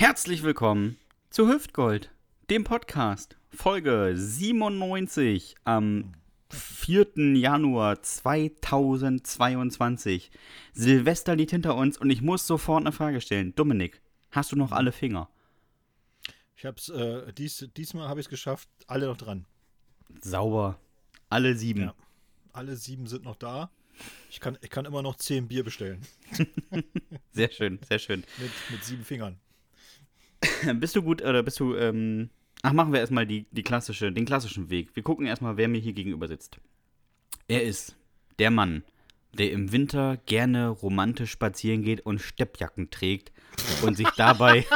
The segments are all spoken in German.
Herzlich willkommen zu Hüftgold, dem Podcast, Folge 97 am 4. Januar 2022. Silvester liegt hinter uns und ich muss sofort eine Frage stellen. Dominik, hast du noch alle Finger? Ich hab's, äh, dies, diesmal habe ich es geschafft, alle noch dran. Sauber. Alle sieben. Ja. Alle sieben sind noch da. Ich kann, ich kann immer noch zehn Bier bestellen. sehr schön, sehr schön. Mit, mit sieben Fingern. bist du gut oder bist du. Ähm, ach, machen wir erstmal die, die klassische, den klassischen Weg. Wir gucken erstmal, wer mir hier gegenüber sitzt. Er ist der Mann, der im Winter gerne romantisch spazieren geht und Steppjacken trägt und sich dabei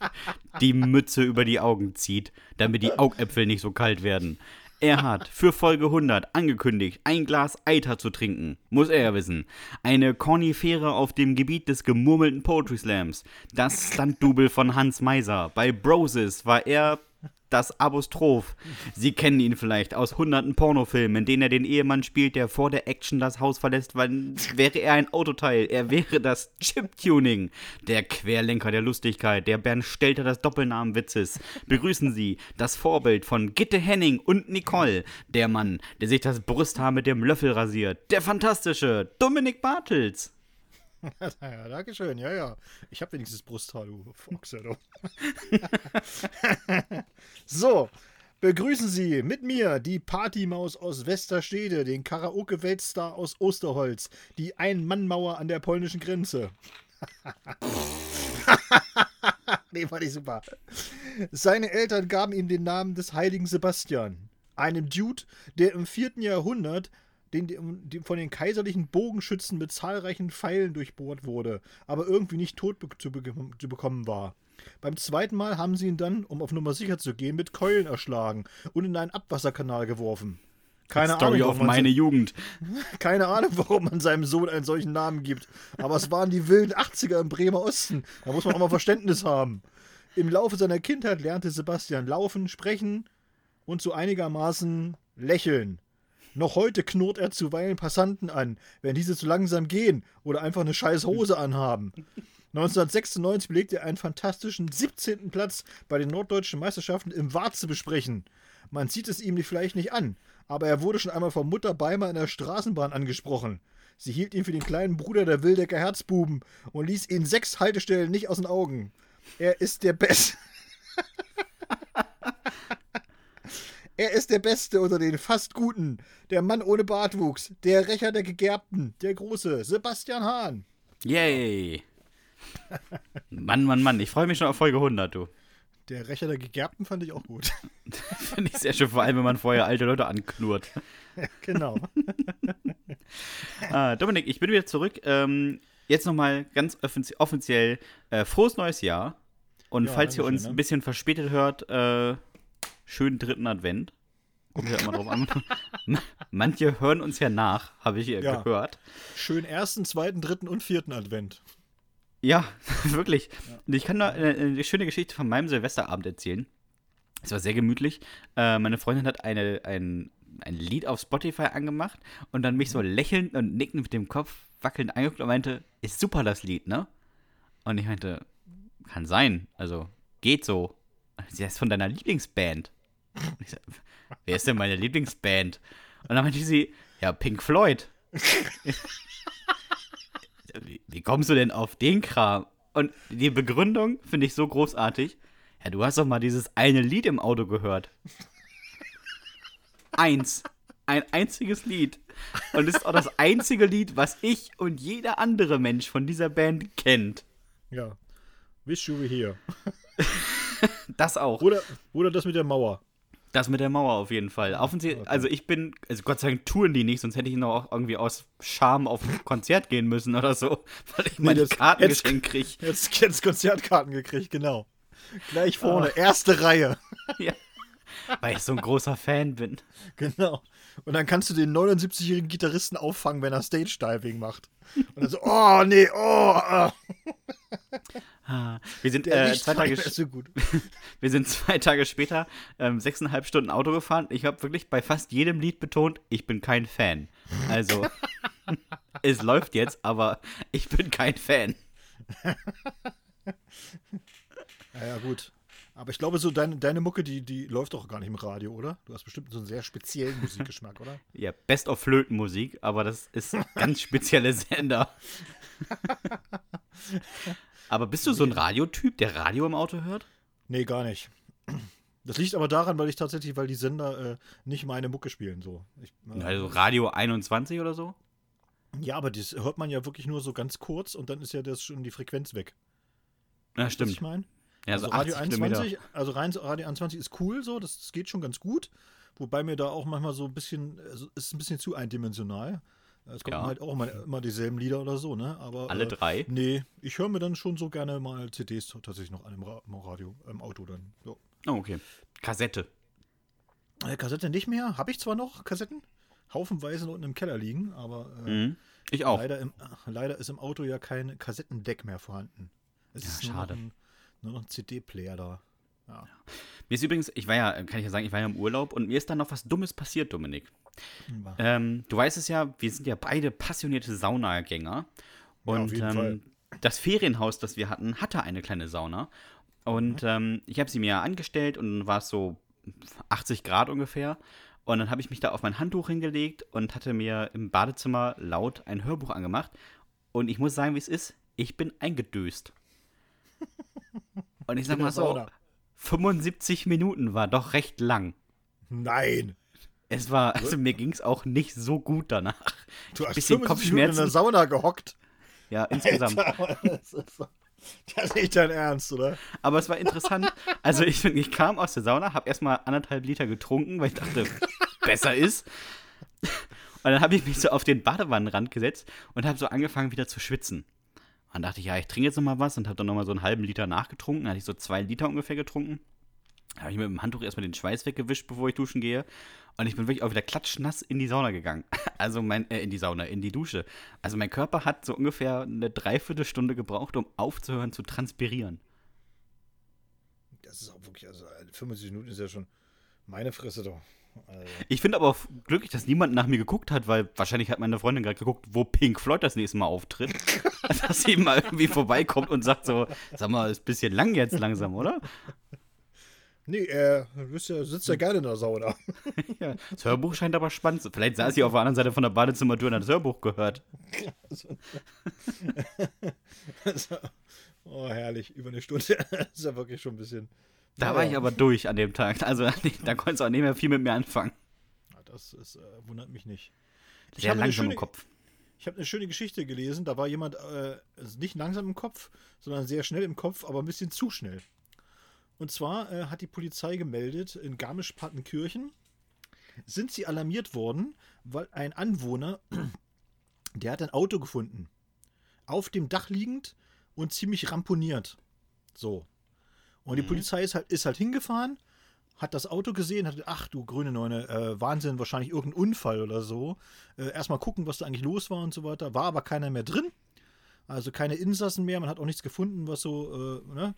die Mütze über die Augen zieht, damit die Augäpfel nicht so kalt werden. Er hat für Folge 100 angekündigt, ein Glas Eiter zu trinken. Muss er ja wissen. Eine Kornifere auf dem Gebiet des gemurmelten Poetry Slams. Das Stunt-Double von Hans Meiser. Bei Broses war er das Apostroph. Sie kennen ihn vielleicht aus hunderten Pornofilmen, in denen er den Ehemann spielt, der vor der Action das Haus verlässt, weil wäre er ein Autoteil. Er wäre das Chip-Tuning, der Querlenker der Lustigkeit, der Bernd Stelter des Doppelnamenwitzes. Begrüßen Sie das Vorbild von Gitte Henning und Nicole, der Mann, der sich das Brusthaar mit dem Löffel rasiert, der fantastische Dominik Bartels. ja, danke schön. Ja, ja. Ich habe wenigstens Brusthaar, du Foxe. Du. so, begrüßen Sie mit mir die Partymaus aus Westerstede, den Karaoke-Weltstar aus Osterholz, die Ein-Mann-Mauer an der polnischen Grenze. nee, war nicht super. Seine Eltern gaben ihm den Namen des heiligen Sebastian, einem Dude, der im vierten Jahrhundert den, den, von den kaiserlichen Bogenschützen mit zahlreichen Pfeilen durchbohrt wurde, aber irgendwie nicht tot be zu, be zu, bekommen war. Beim zweiten Mal haben sie ihn dann, um auf Nummer sicher zu gehen, mit Keulen erschlagen und in einen Abwasserkanal geworfen. Keine Story Ahnung, auf meine Jugend. Keine Ahnung, warum man seinem Sohn einen solchen Namen gibt. Aber es waren die wilden 80er im Bremer Osten. Da muss man auch mal Verständnis haben. Im Laufe seiner Kindheit lernte Sebastian laufen, sprechen und so einigermaßen lächeln. Noch heute knurrt er zuweilen Passanten an, wenn diese zu langsam gehen oder einfach eine scheiß Hose anhaben. 1996 belegte er einen fantastischen 17. Platz bei den norddeutschen Meisterschaften im Warze besprechen. Man sieht es ihm vielleicht nicht an, aber er wurde schon einmal von Mutter Beimer in der Straßenbahn angesprochen. Sie hielt ihn für den kleinen Bruder der Wildecker Herzbuben und ließ ihn sechs Haltestellen nicht aus den Augen. Er ist der Beste. Er ist der Beste unter den fast Guten, der Mann ohne Bartwuchs, der Rächer der Gegerbten, der große Sebastian Hahn. Yay! Mann, Mann, Mann, ich freue mich schon auf Folge 100, du. Der Rächer der Gegerbten fand ich auch gut. Finde ich sehr schön, vor allem, wenn man vorher alte Leute anknurrt. Ja, genau. ah, Dominik, ich bin wieder zurück. Ähm, jetzt nochmal ganz offiziell äh, frohes neues Jahr. Und ja, falls ihr uns schön, ne? ein bisschen verspätet hört, äh, schönen dritten Advent. Kommt ja immer drauf an. Manche hören uns ja nach, habe ich ja, gehört. Schönen ersten, zweiten, dritten und vierten Advent. Ja, wirklich. Ja. Ich kann nur eine, eine, schöne Geschichte von meinem Silvesterabend erzählen. Es war sehr gemütlich. Äh, meine Freundin hat eine, ein, ein Lied auf Spotify angemacht und dann mich so lächelnd und nickend mit dem Kopf wackelnd angeguckt und meinte, ist super das Lied, ne? Und ich meinte, kann sein. Also, geht so. Sie ist von deiner Lieblingsband. Ich sag, wer ist denn meine Lieblingsband? Und dann meinte sie, ja, Pink Floyd. wie, wie kommst du denn auf den Kram? Und die Begründung finde ich so großartig. Ja, du hast doch mal dieses eine Lied im Auto gehört. Eins. Ein einziges Lied. Und es ist auch das einzige Lied, was ich und jeder andere Mensch von dieser Band kennt. Ja. Wish you were here. das auch. Oder, oder das mit der Mauer. Das mit der Mauer auf jeden Fall. Okay. Also ich bin, also Gott sei Dank touren die nicht, sonst hätte ich noch auch irgendwie aus Scham auf ein Konzert gehen müssen oder so, weil ich meine nee, Karten jetzt, geschenkt kriege. Jetzt, jetzt Konzertkarten gekriegt, genau. Gleich vorne, oh. erste Reihe. Ja. Weil ich so ein großer Fan bin. Genau. Und dann kannst du den 79-jährigen Gitarristen auffangen, wenn er Stage-Diving macht. Und dann so, oh, nee, oh. oh. Wir sind äh, zwei Tage so Wir sind zwei Tage später ähm, sechseinhalb Stunden Auto gefahren. Ich habe wirklich bei fast jedem Lied betont, ich bin kein Fan. Also es läuft jetzt, aber ich bin kein Fan. Ja, gut. Aber ich glaube, so deine, deine Mucke, die, die läuft doch gar nicht im Radio, oder? Du hast bestimmt so einen sehr speziellen Musikgeschmack, oder? Ja, Best of Flötenmusik, aber das ist ein ganz spezielle Sender. aber bist du so ein Radiotyp, der Radio im Auto hört? Nee, gar nicht. Das liegt aber daran, weil ich tatsächlich, weil die Sender äh, nicht meine Mucke spielen, so. Ich, äh, Also Radio 21 oder so? ja, aber das hört man ja wirklich nur so ganz kurz und dann ist ja das schon die Frequenz weg. Ja, Was stimmt. ich meine? Ja, also so Radio 80 Kilometer. 21, also Radio 21 ist cool so, das, das geht schon ganz gut. Wobei mir da auch manchmal so ein bisschen, also ist ein bisschen zu eindimensional. Es kommen Ja. halt auch immer, immer dieselben Lieder oder so, ne? Aber, Alle äh, drei? Nee, ich höre mir dann schon so gerne mal CDs tatsächlich noch an im, Ra Radio, im Auto dann. So. Oh, okay. Kassette. Äh, Kassette nicht mehr, habe ich zwar noch Kassetten, haufenweise unten im Keller liegen, aber äh, Mhm. Ich auch. leider, im, leider ist im Auto ja kein Kassettendeck mehr vorhanden. Es Ja, schade. ein, nur noch ein CD-Player da. Ja. Mir ist übrigens, ich war ja, kann ich ja sagen, ich war ja im Urlaub und mir ist dann noch was Dummes passiert, Dominik. Ähm, du weißt es ja, wir sind ja beide passionierte Saunagänger. Und jeden ähm, das Ferienhaus, das wir hatten, hatte eine kleine Sauna. Und Mhm. ähm, ich habe sie mir angestellt und dann war es so 80 Grad ungefähr. Und dann habe ich mich da auf mein Handtuch hingelegt und hatte mir im Badezimmer laut ein Hörbuch angemacht. Und ich muss sagen, wie es ist, ich bin eingedöst. Und ich sag mal so, Sauna. 75 Minuten war doch recht lang. Nein! Es war, also mir ging es auch nicht so gut danach. Du hast Bisschen 75 Minuten in der. Sauna gehockt. Ja, insgesamt. Alter, das ist, das ist nicht dein Ernst, oder? Aber es war interessant. Also ich, ich kam aus der Sauna, habe erstmal anderthalb Liter getrunken, weil ich dachte, besser ist. Und dann habe ich mich so auf den Badewannenrand gesetzt und habe so angefangen wieder zu schwitzen. Und dann dachte ich, ja, ich trinke jetzt noch mal was und habe dann noch mal so einen halben Liter nachgetrunken. Dann hatte ich so zwei Liter ungefähr getrunken. Da habe ich mit dem Handtuch erstmal den Schweiß weggewischt, bevor ich duschen gehe. Und ich bin wirklich auch wieder klatschnass in die Sauna gegangen. Also mein, äh, in die Sauna, in die Dusche. Also mein Körper hat so ungefähr eine Dreiviertelstunde gebraucht, um aufzuhören zu transpirieren. Das ist auch wirklich, also 75 Minuten ist ja schon meine Fresse doch. Also, Ich finde aber glücklich, dass niemand nach mir geguckt hat, weil wahrscheinlich hat meine Freundin gerade geguckt, wo Pink Floyd das nächste Mal auftritt. dass sie mal irgendwie vorbeikommt und sagt so, sag mal, ist ein bisschen lang jetzt langsam, oder? nee, äh, du bist ja, sitzt ja gerne in der Sauna. Ja, das Hörbuch scheint aber spannend zu Vielleicht saß sie auf der anderen Seite von der Badezimmertür und hat das Hörbuch gehört. oh, herrlich, über eine Stunde. Das ist ja wirklich schon ein bisschen. Da Ja, war ich aber durch an dem Tag. Also da konntest du auch nicht mehr viel mit mir anfangen. Das ist, äh, wundert mich nicht. Ich Sehr langsam im schöne- Kopf. ich habe eine schöne Geschichte gelesen. Da war jemand äh, also nicht langsam im Kopf, sondern sehr schnell im Kopf, aber ein bisschen zu schnell. Und zwar äh, hat die Polizei gemeldet, in Garmisch-Partenkirchen sind sie alarmiert worden, weil ein Anwohner, der hat ein Auto gefunden. Auf dem Dach liegend und ziemlich ramponiert. So. Und die Mhm. Polizei ist halt, ist halt hingefahren, hat das Auto gesehen, hat gedacht, ach du grüne Neune, äh, Wahnsinn, wahrscheinlich irgendein Unfall oder so. Äh, erstmal gucken, was da eigentlich los war und so weiter. War aber keiner mehr drin. Also keine Insassen mehr, man hat auch nichts gefunden, was so, äh, ne,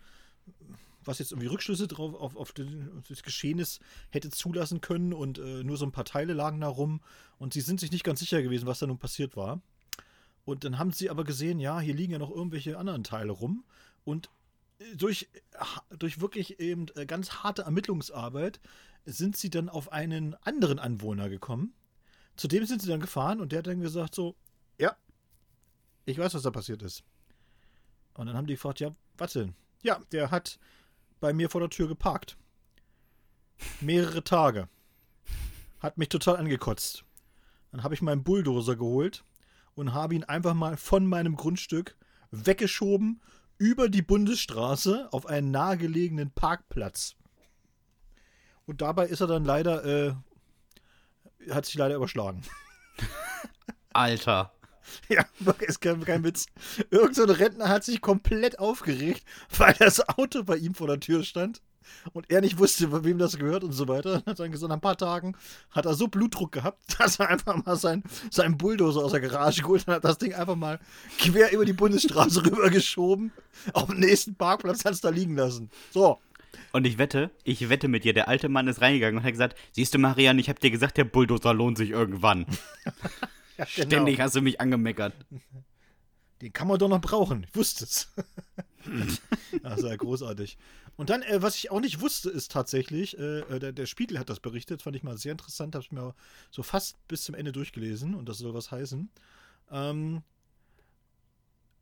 was jetzt irgendwie Rückschlüsse drauf auf, auf, den, auf das Geschehnis hätte zulassen können und äh, nur so ein paar Teile lagen da rum und sie sind sich nicht ganz sicher gewesen, was da nun passiert war. Und dann haben sie aber gesehen, ja, hier liegen ja noch irgendwelche anderen Teile rum und durch, durch wirklich eben äh, ganz harte Ermittlungsarbeit sind sie dann auf einen anderen Anwohner gekommen. Zu dem sind sie dann gefahren und der hat dann gesagt so, ja, ich weiß, was da passiert ist. Und dann haben die gefragt, ja, was denn? Ja, der hat bei mir vor der Tür geparkt. Mehrere Tage. Hat mich total angekotzt. Dann habe ich meinen Bulldozer geholt und habe ihn einfach mal von meinem Grundstück weggeschoben über die Bundesstraße auf einen nahegelegenen Parkplatz. Und dabei ist er dann leider, äh, hat sich leider überschlagen. Alter. Ja, ist kein, kein Witz. Irgend so ein Rentner hat sich komplett aufgeregt, weil das Auto bei ihm vor der Tür stand und er nicht wusste, wem das gehört und so weiter. Hat dann gesagt, nach ein paar Tagen hat er so Blutdruck gehabt, dass er einfach mal sein, seinen Bulldozer aus der Garage geholt und hat das Ding einfach mal quer über die Bundesstraße rübergeschoben. Auf den nächsten Parkplatz hat es da liegen lassen. So, Und ich wette, ich wette mit dir, der alte Mann ist reingegangen und hat gesagt, siehst du, Marian, ich hab dir gesagt, der Bulldozer lohnt sich irgendwann. ja, Ständig hast du mich angemeckert. Den kann man doch noch brauchen. Ich wusste es. Das war großartig. Und dann, äh, was ich auch nicht wusste, ist tatsächlich, äh, äh, der, der, Spiegel hat das berichtet, fand ich mal sehr interessant, habe ich mir so fast bis zum Ende durchgelesen und das soll was heißen. Ähm,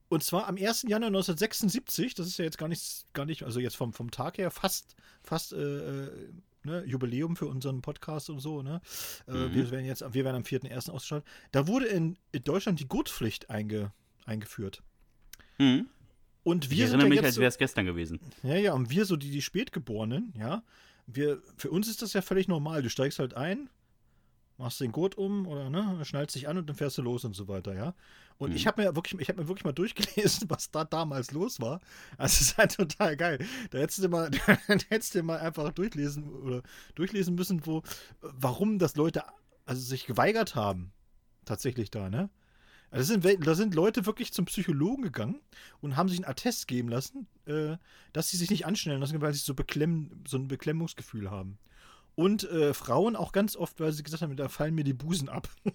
und zwar am 1. Januar 1976, das ist ja jetzt gar nicht, gar nicht also jetzt vom, vom Tag her fast, fast äh, äh ne, Jubiläum für unseren Podcast und so, ne? Äh, mhm. wir werden jetzt, wir werden am 4.1. ausgestrahlt. Da wurde in, in, Deutschland die Gurtpflicht einge, eingeführt. Mhm. Und wir ich erinnere mich, als wäre es gestern gewesen. Ja, ja, und wir so die, die Spätgeborenen, ja, wir, für uns ist das ja völlig normal. Du steigst halt ein, machst den Gurt um oder ne, schnallst dich an und dann fährst du los und so weiter, ja. Und mhm. ich habe mir wirklich, ich habe mir wirklich mal durchgelesen, was da damals los war. Also es ist halt total geil. Da hättest du mal, da hättest du mal einfach durchlesen oder durchlesen müssen, wo, warum das Leute also sich geweigert haben, tatsächlich da, ne? Also da sind, da sind Leute wirklich zum Psychologen gegangen und haben sich einen Attest geben lassen, äh, dass sie sich nicht anschnellen lassen, weil sie so, beklemm, so ein Beklemmungsgefühl haben. Und äh, Frauen auch ganz oft, weil sie gesagt haben, da fallen mir die Busen ab.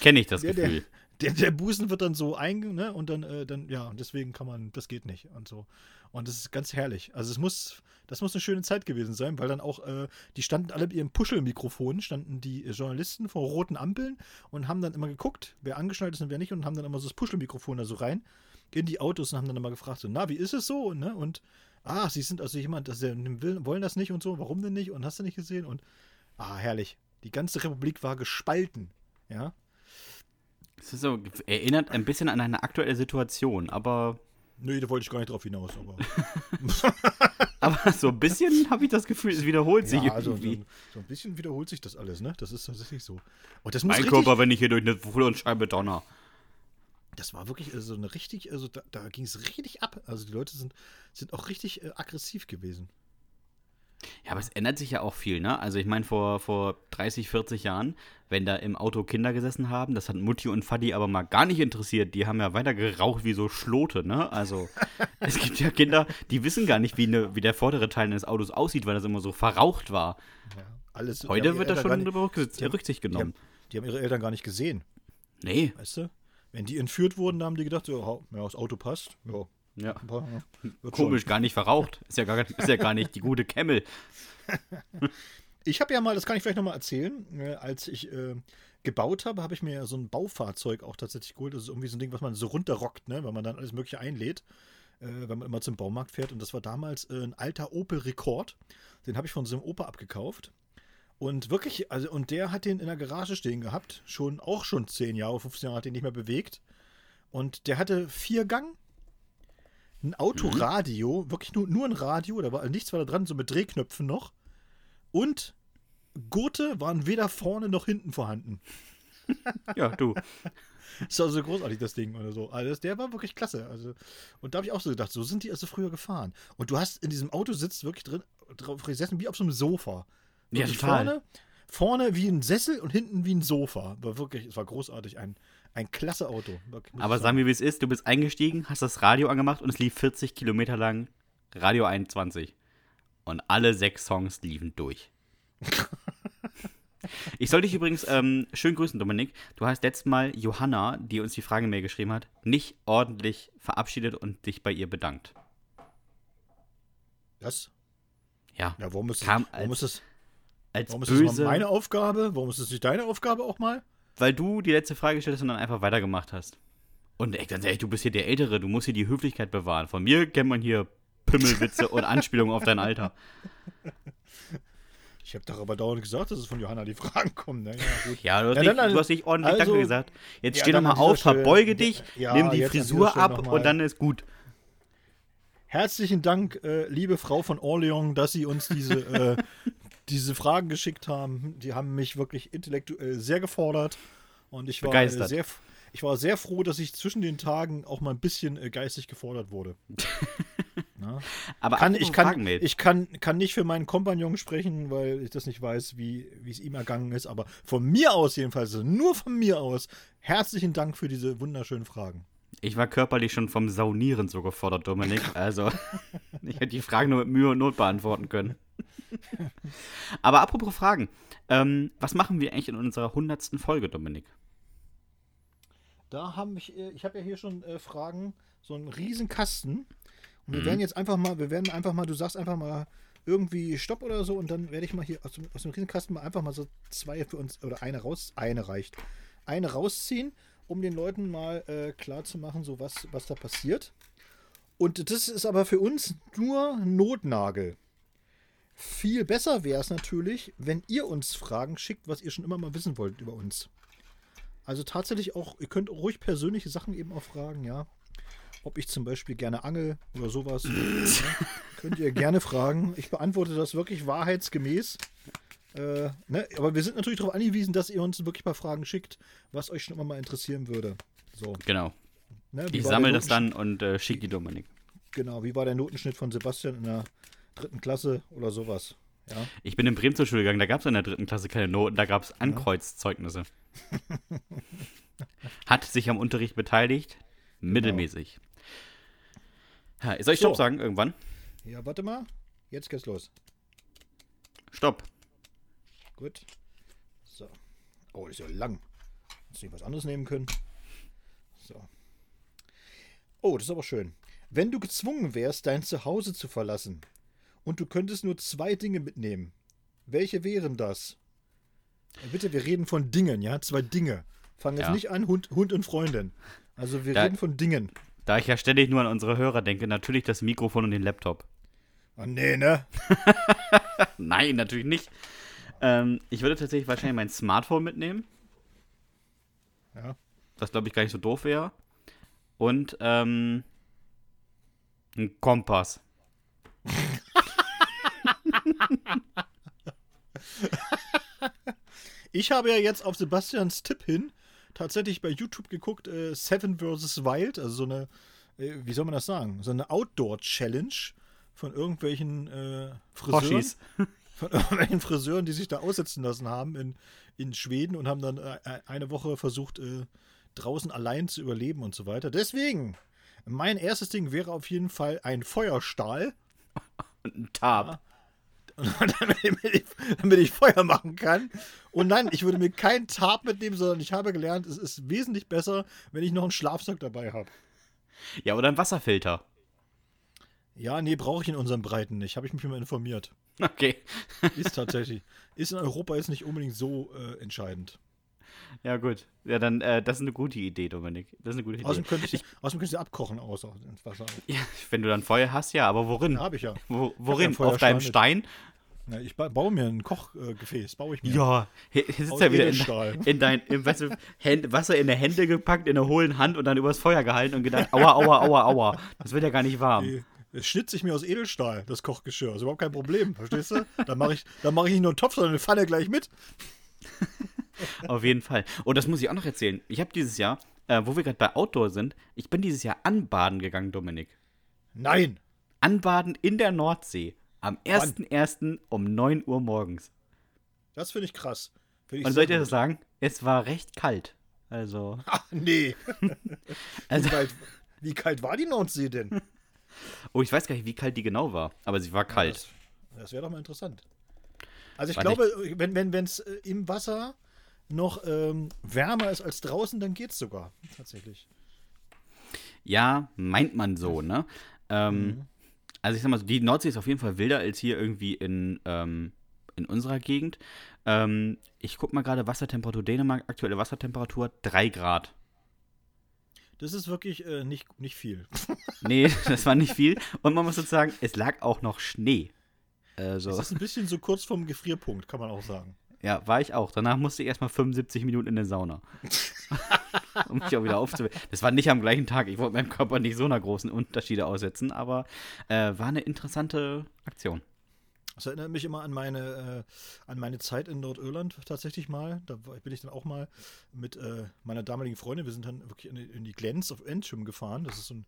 Kenne ich das der, Gefühl. Der, der, Busen wird dann so einge, ne? Und dann, äh, dann, ja, deswegen kann man, das geht nicht und so. Und das ist ganz herrlich. Also es muss, das muss eine schöne Zeit gewesen sein, weil dann auch, äh, die standen alle mit ihrem Puschelmikrofon, standen die Journalisten vor roten Ampeln und haben dann immer geguckt, wer angeschnallt ist und wer nicht und haben dann immer so das Puschelmikrofon da so rein in die Autos und haben dann immer gefragt, so, na, wie ist es so? Ne? Und ah, sie sind also jemand, sie wollen das nicht und so, warum denn nicht? Und hast du nicht gesehen? Und ah, herrlich. Die ganze Republik war gespalten. Ja. Es ist so, erinnert ein bisschen an eine aktuelle Situation, aber. Nee, da wollte ich gar nicht drauf hinaus, aber. aber so ein bisschen habe ich das Gefühl, es wiederholt sich ja, also irgendwie. So, so, ein bisschen wiederholt sich das alles, ne? Das ist tatsächlich so. Und das muss mein Körper, wenn ich hier durch eine Fuhrscheibe donner das war wirklich so also eine richtig, also da, da ging es richtig ab. Also die Leute sind, sind auch richtig äh, aggressiv gewesen. Ja, aber es ändert sich ja auch viel, ne? Also ich meine, vor, vor 30, 40 Jahren, wenn da im Auto Kinder gesessen haben, das hat Mutti und Fadi aber mal gar nicht interessiert. Die haben ja weiter geraucht wie so Schlote, ne? Also es gibt ja Kinder, die wissen gar nicht, wie, ne, wie der vordere Teil eines Autos aussieht, weil das immer so verraucht war. Ja, alles, Heute wird da schon nicht, Rücksicht genommen. Die haben, die haben ihre Eltern gar nicht gesehen. Nee. Weißt du? Wenn die entführt wurden, haben die gedacht, ja, ja das Auto passt. Ja. Ja. Komisch, schon. gar nicht verraucht. Ist ja gar, ist ja gar nicht die gute Camel. ich habe ja mal, das kann ich vielleicht nochmal erzählen, äh, als ich äh, gebaut habe, habe ich mir so ein Baufahrzeug auch tatsächlich geholt. Das ist irgendwie so ein Ding, was man so runterrockt, ne? wenn man dann alles Mögliche einlädt, äh, wenn man immer zum Baumarkt fährt. Und das war damals äh, ein alter Opel Rekord. Den habe ich von so einem Opa abgekauft. Und wirklich, also, und der hat den in der Garage stehen gehabt, schon auch schon 10 Jahre, 15 Jahre hat den nicht mehr bewegt. Und der hatte vier Gang, ein Autoradio, mhm. wirklich nur, nur ein Radio, da war nichts war da dran, so mit Drehknöpfen noch. Und Gurte waren weder vorne noch hinten vorhanden. ja, du. ist also großartig, das Ding oder so. Also der war wirklich klasse. Also, und da habe ich auch so gedacht, so sind die also früher gefahren. Und du hast in diesem Auto sitzt wirklich drin, drauf gesessen wie auf so einem Sofa. Ja, total. Vorne, vorne wie ein Sessel und hinten wie ein Sofa. War wirklich, es war großartig. Ein, ein klasse Auto. Aber sagen wir, wie es ist. Du bist eingestiegen, hast das Radio angemacht und es lief 40 Kilometer lang Radio 21. Und alle sechs Songs liefen durch. ich soll dich übrigens ähm, schön grüßen, Dominik. Du hast letztes Mal Johanna, die uns die Frage-Mail geschrieben hat, nicht ordentlich verabschiedet und dich bei ihr bedankt. Was? Ja. Ja, warum ist, kam warum ist als Warum böse. ist das meine Aufgabe? Warum ist das nicht deine Aufgabe auch mal? Weil du die letzte Frage gestellt hast und dann einfach weitergemacht hast. Und ey, ganz ehrlich, du bist hier der Ältere, du musst hier die Höflichkeit bewahren. Von mir kennt man hier Pimmelwitze und Anspielungen auf dein Alter. Ich habe doch aber dauernd gesagt, dass es von Johanna die Fragen kommen. Ne? Ja, du, hast ja, nicht, du hast nicht ordentlich also, Danke gesagt. Jetzt ja, steh nochmal auf, verbeuge dich, ja, nimm die Frisur ab und dann ist gut. Herzlichen Dank, äh, liebe Frau von Orleans, dass Sie uns diese äh, diese Fragen geschickt haben. Die haben mich wirklich intellektuell sehr gefordert. Und ich war Begeistert. sehr, ich war sehr froh, dass ich zwischen den Tagen auch mal ein bisschen äh, geistig gefordert wurde. Aber kann, ich, kann, ich kann, kann nicht für meinen Kompagnon sprechen, weil ich das nicht weiß, wie es ihm ergangen ist. Aber von mir aus jedenfalls, also nur von mir aus, herzlichen Dank für diese wunderschönen Fragen. Ich war körperlich schon vom Saunieren so gefordert, Dominik. Also, ich hätte die Fragen nur mit Mühe und Not beantworten können. Aber apropos Fragen. Ähm, was machen wir eigentlich in unserer hundertsten Folge, Dominik? Da haben ich, äh, ich habe ja hier schon äh, Fragen so einen riesen Kasten. Und wir Mhm. werden jetzt einfach mal, wir werden einfach mal, du sagst einfach mal irgendwie Stopp oder so und dann werde ich mal hier aus dem, aus dem Riesenkasten mal einfach mal so zwei für uns oder eine raus, eine reicht, eine rausziehen, um den Leuten mal äh, klar zu machen, so was, was da passiert. Und das ist aber für uns nur Notnagel. Viel besser wäre es natürlich, wenn ihr uns Fragen schickt, was ihr schon immer mal wissen wollt über uns. Also tatsächlich auch, ihr könnt ruhig persönliche Sachen eben auch fragen, ja. Ob ich zum Beispiel gerne angel oder sowas. ja, könnt ihr gerne fragen. Ich beantworte das wirklich wahrheitsgemäß. Äh, ne? Aber wir sind natürlich darauf angewiesen, dass ihr uns wirklich mal Fragen schickt, was euch schon immer mal interessieren würde. So, Genau. ne? Ich sammle das dann und äh, schicke die Dominik. Genau, wie war der Notenschnitt von Sebastian in der dritten Klasse oder sowas? Ja. Ich bin in Bremen zur Schule gegangen, da gab es in der dritten Klasse keine Noten, da gab es Ankreuzzeugnisse. Hat sich am Unterricht beteiligt? Mittelmäßig. Ja, soll ich So. Stopp sagen irgendwann? Ja, warte mal. Jetzt geht's los. Stopp. Gut. So. Oh, ist ja lang. Hättest du nicht was anderes nehmen können? So. Oh, das ist aber schön. Wenn du gezwungen wärst, dein Zuhause zu verlassen und du könntest nur zwei Dinge mitnehmen, welche wären das? Äh, Bitte, wir reden von Dingen, ja? Zwei Dinge. Fangen jetzt Ja. nicht an, Hund, Hund und Freundin. Also wir Da- reden von Dingen. Da ich ja ständig nur an unsere Hörer denke, natürlich das Mikrofon und den Laptop. Ah, nee, ne? Nein, natürlich nicht. Ähm, ich würde tatsächlich wahrscheinlich mein Smartphone mitnehmen, Ja. das glaube ich gar nicht so doof wäre. Und ähm, ein Kompass. Ich habe ja jetzt auf Sebastians Tipp hin tatsächlich bei YouTube geguckt, äh, Seven vs. Wild, also so eine, äh, wie soll man das sagen, so eine Outdoor-Challenge von irgendwelchen äh, Friseuren. Von irgendwelchen Friseuren, die sich da aussetzen lassen haben in, in Schweden und haben dann äh, eine Woche versucht, äh, draußen allein zu überleben und so weiter. Deswegen, mein erstes Ding wäre auf jeden Fall ein Feuerstahl. Und ein Tab. damit, ich, damit ich Feuer machen kann. Und nein, ich würde mir keinen Tab mitnehmen, sondern ich habe gelernt, es ist wesentlich besser, wenn ich noch einen Schlafsack dabei habe. Ja, oder ein Wasserfilter. Ja, nee, brauche ich in unserem Breiten nicht. Habe ich mich mal informiert. Okay. Ist tatsächlich. Ist in Europa jetzt nicht unbedingt so äh, entscheidend. Ja, gut. Ja, dann, äh, das ist eine gute Idee, Dominik. Das ist eine gute Idee. Außerdem könnte ich, außerdem könnte ich abkochen aus ins Wasser. ja, wenn du dann Feuer hast, ja, aber worin? Ja, habe ich ja. Wo, worin? ja Feuerstein Auf deinem. Stein? ja ich ba baue mir ein Kochgefäß. Baue ich mir. Ja. Hier, sitzt Aus er wieder in, in dein, in, weißt du, Händ, Wasser in der Hände gepackt, in der hohlen Hand und dann übers Feuer gehalten und gedacht, aua, aua, aua, aua. Das wird ja gar nicht warm. Nee, Das schnitze ich mir aus Edelstahl, das Kochgeschirr. Ist überhaupt kein Problem, verstehst du? Da mache ich, da mach ich nicht nur einen Topf, sondern eine Pfanne gleich mit. Auf jeden Fall. Und das muss ich auch noch erzählen. Ich habe dieses Jahr, äh, wo wir gerade bei Outdoor sind, ich bin dieses Jahr anbaden gegangen, Dominik. Nein. Anbaden in der Nordsee. Am 1.1. um 9 Uhr morgens. Das finde ich krass. Find ich Und sehr soll ich dir gut. das sagen? Es war recht kalt. Also, Ach, nee. also Wie kalt, wie kalt war die Nordsee denn? Oh, ich weiß gar nicht, wie kalt die genau war, aber sie war kalt. Das, das wäre doch mal interessant. Also ich Weiß glaube, wenn es wenn, es äh, im Wasser noch ähm, wärmer ist als draußen, dann geht's sogar. Tatsächlich. Ja, meint man so, ne? Ähm, Mhm. Also ich sag mal die Nordsee ist auf jeden Fall wilder als hier irgendwie in, ähm, in unserer Gegend. Ähm, ich guck mal gerade Wassertemperatur Dänemark, aktuelle Wassertemperatur 3 Grad. Das ist wirklich äh, nicht, nicht viel. Nee, das war nicht viel. Und man muss sozusagen, es lag auch noch Schnee. Das Also, ist ein bisschen so kurz vom Gefrierpunkt, kann man auch sagen. ja, war ich auch. Danach musste ich erstmal 75 Minuten in der Sauna. um mich auch wieder aufzuwärmen. Das war nicht am gleichen Tag. Ich wollte meinem Körper nicht so einer großen Unterschiede aussetzen, aber äh, war eine interessante Aktion. Das erinnert mich immer an meine, äh, an meine Zeit in Nordirland tatsächlich mal. Da bin ich dann auch mal mit äh, meiner damaligen Freundin, wir sind dann wirklich in die, in die Glens of Antrim gefahren. Das ist so ein,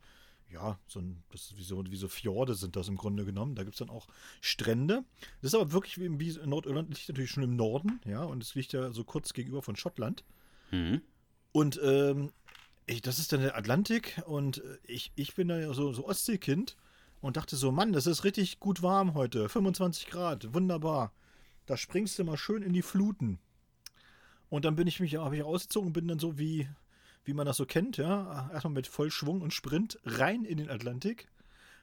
ja, so ein, das ist wie so, wie so Fjorde sind das im Grunde genommen. Da gibt es dann auch Strände. Das ist aber wirklich wie, wie Nordirland liegt natürlich schon im Norden, ja, und es liegt ja so kurz gegenüber von Schottland. Mhm. Und ähm, ich, das ist dann der Atlantik und äh, ich, ich bin da ja so, so Ostseekind und dachte so, Mann, das ist richtig gut warm heute. 25 Grad, wunderbar. Da springst du mal schön in die Fluten. Und dann bin ich mich, habe ich ausgezogen und bin dann so wie, wie man das so kennt, ja. Erstmal mit Vollschwung und Sprint rein in den Atlantik.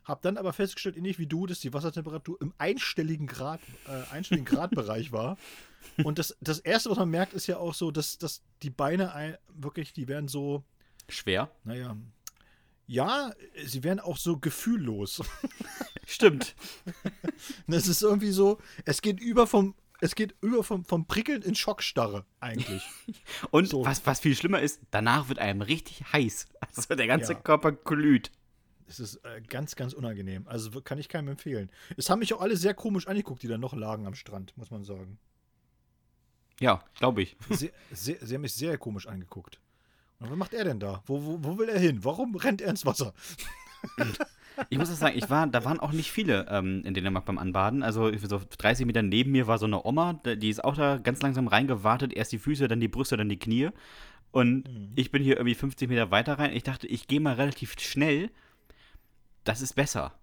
Hab dann aber festgestellt, ähnlich wie du, dass die Wassertemperatur im einstelligen Grad, äh, einstelligen Gradbereich war. Und das, das Erste, was man merkt, ist ja auch so, dass, dass die Beine ein, wirklich, die werden so, Schwer. naja, ja, sie werden auch so gefühllos. Stimmt. Das ist irgendwie so, es geht über vom, es geht über vom, vom Prickeln in Schockstarre eigentlich. Und So. was, was viel schlimmer ist, danach wird einem richtig heiß. Also der ganze Ja. Körper glüht. Es ist äh, ganz, ganz unangenehm. Also kann ich keinem empfehlen. Es haben mich auch alle sehr komisch angeguckt, die da noch lagen am Strand, muss man sagen. Ja, glaube ich. Sehr, sehr, sie haben mich sehr komisch angeguckt. Was macht er denn da? Wo, wo, wo will er hin? Warum rennt er ins Wasser? Ich muss auch sagen, ich war, da waren auch nicht viele ähm, in Dänemark beim Anbaden. Also so 30 Meter neben mir war so eine Oma, die ist auch da ganz langsam reingewartet. Erst die Füße, dann die Brüste, dann die Knie. Und ich bin hier irgendwie 50 Meter weiter rein. Ich dachte, ich gehe mal relativ schnell. Das ist besser.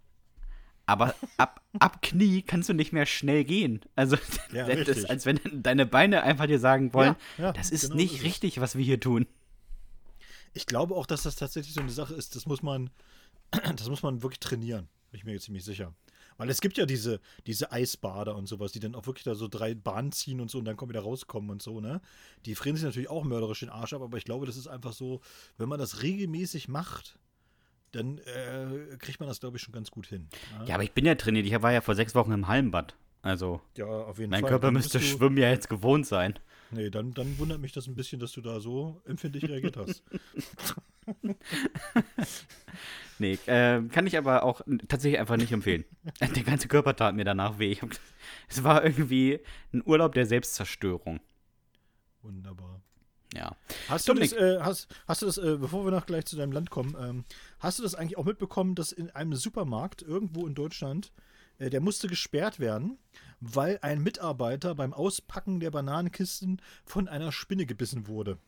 Aber ab, ab Knie kannst du nicht mehr schnell gehen. Also, Ja, das ist, als wenn deine Beine einfach dir sagen wollen, Ja, ja, das ist genau nicht es. richtig, was wir hier tun. Ich glaube auch, dass das tatsächlich so eine Sache ist, das muss man, das muss man wirklich trainieren. Bin ich mir jetzt ziemlich sicher. Weil es gibt ja diese, diese Eisbader und sowas, die dann auch wirklich da so drei Bahnen ziehen und so und dann kommen wieder rauskommen und so, ne? Die frieren sich natürlich auch mörderisch den Arsch ab, aber ich glaube, das ist einfach so, wenn man das regelmäßig macht, dann äh, kriegt man das, glaube ich, schon ganz gut hin. ne? Ja, aber ich bin ja trainiert. Ich war ja vor sechs Wochen im Hallenbad. Also, Ja, auf jeden mein Fall. Körper müsste Schwimmen ja jetzt gewohnt sein. Nee, dann, dann wundert mich das ein bisschen, dass du da so empfindlich reagiert hast. Nee, äh, kann ich aber auch tatsächlich einfach nicht empfehlen. Der ganze Körper tat mir danach weh. Hab- Es war irgendwie ein Urlaub der Selbstzerstörung. Wunderbar. Ja. Hast du das, äh, hast, hast du das, äh, bevor wir noch gleich zu deinem Land kommen, ähm, hast du das eigentlich auch mitbekommen, dass in einem Supermarkt irgendwo in Deutschland, äh, der musste gesperrt werden, weil ein Mitarbeiter beim Auspacken der Bananenkisten von einer Spinne gebissen wurde?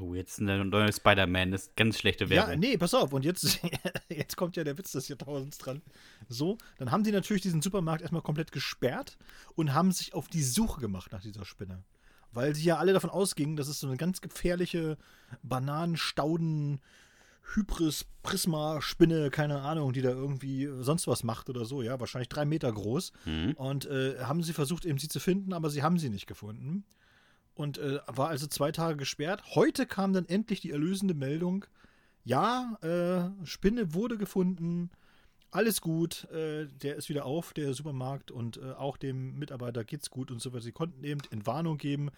Oh, jetzt ein neuer Spider-Man. Das ist ganz schlechte Ja, Werbung. nee, pass auf. Und jetzt, jetzt kommt ja der Witz des Jahrtausends dran. So, dann haben die natürlich diesen Supermarkt erstmal komplett gesperrt und haben sich auf die Suche gemacht nach dieser Spinne. Weil sie ja alle davon ausgingen, dass es so eine ganz gefährliche Bananenstauden, Hybris, Prisma, Spinne, keine Ahnung, die da irgendwie sonst was macht oder so, ja, wahrscheinlich drei Meter groß. Mhm. Und äh, haben sie versucht, eben sie zu finden, aber sie haben sie nicht gefunden. Und äh, war also zwei Tage gesperrt. Heute kam dann endlich die erlösende Meldung. Ja, äh, Spinne wurde gefunden. Alles gut. Äh, der ist wieder auf, der Supermarkt. Und äh, auch dem Mitarbeiter geht's gut und so weiter. Sie konnten eben Entwarnung geben,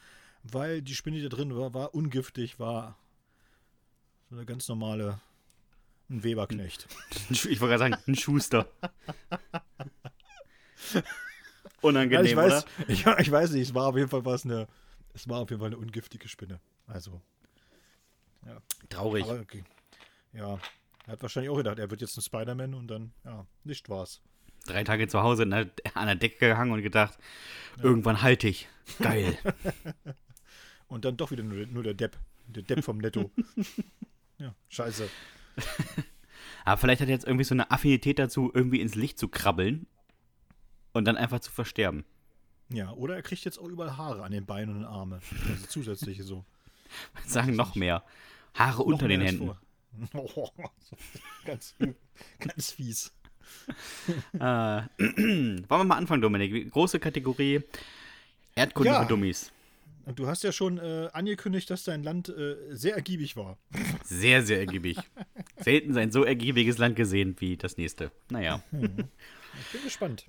weil die Spinne, die da drin war, war ungiftig, war so eine ganz normale ein Weberknecht. Ich wollte gerade sagen, ein Schuster. Ja, Unangenehm, ich, weiß, oder? ich, ich weiß nicht, es war auf jeden Fall was eine, es war auf jeden Fall eine ungiftige Spinne. Also, Traurig. aber okay. ja, er hat wahrscheinlich auch gedacht, er wird jetzt ein Spider-Man und dann, ja, nicht war's. Drei Tage zu Hause an der Decke gehangen und gedacht, irgendwann halte ich. Geil. Und dann doch wieder nur, nur der Depp, der Depp vom Netto. Ja, scheiße. Aber vielleicht hat er jetzt irgendwie so eine Affinität dazu, irgendwie ins Licht zu krabbeln und dann einfach zu versterben. Ja, oder er kriegt jetzt auch überall Haare an den Beinen und den Armen. Also zusätzliche so. Sagen noch mehr. Haare unter Noch den mehr als Händen. vor. ganz, ganz fies. Äh, wollen wir mal anfangen, Dominik? Große Kategorie Erdkunde Ja. für Dummies. Und du hast ja schon äh, angekündigt, dass dein Land äh, sehr ergiebig war. Sehr, sehr ergiebig. Selten ein so ergiebiges Land gesehen wie das nächste. Naja. Ich bin gespannt.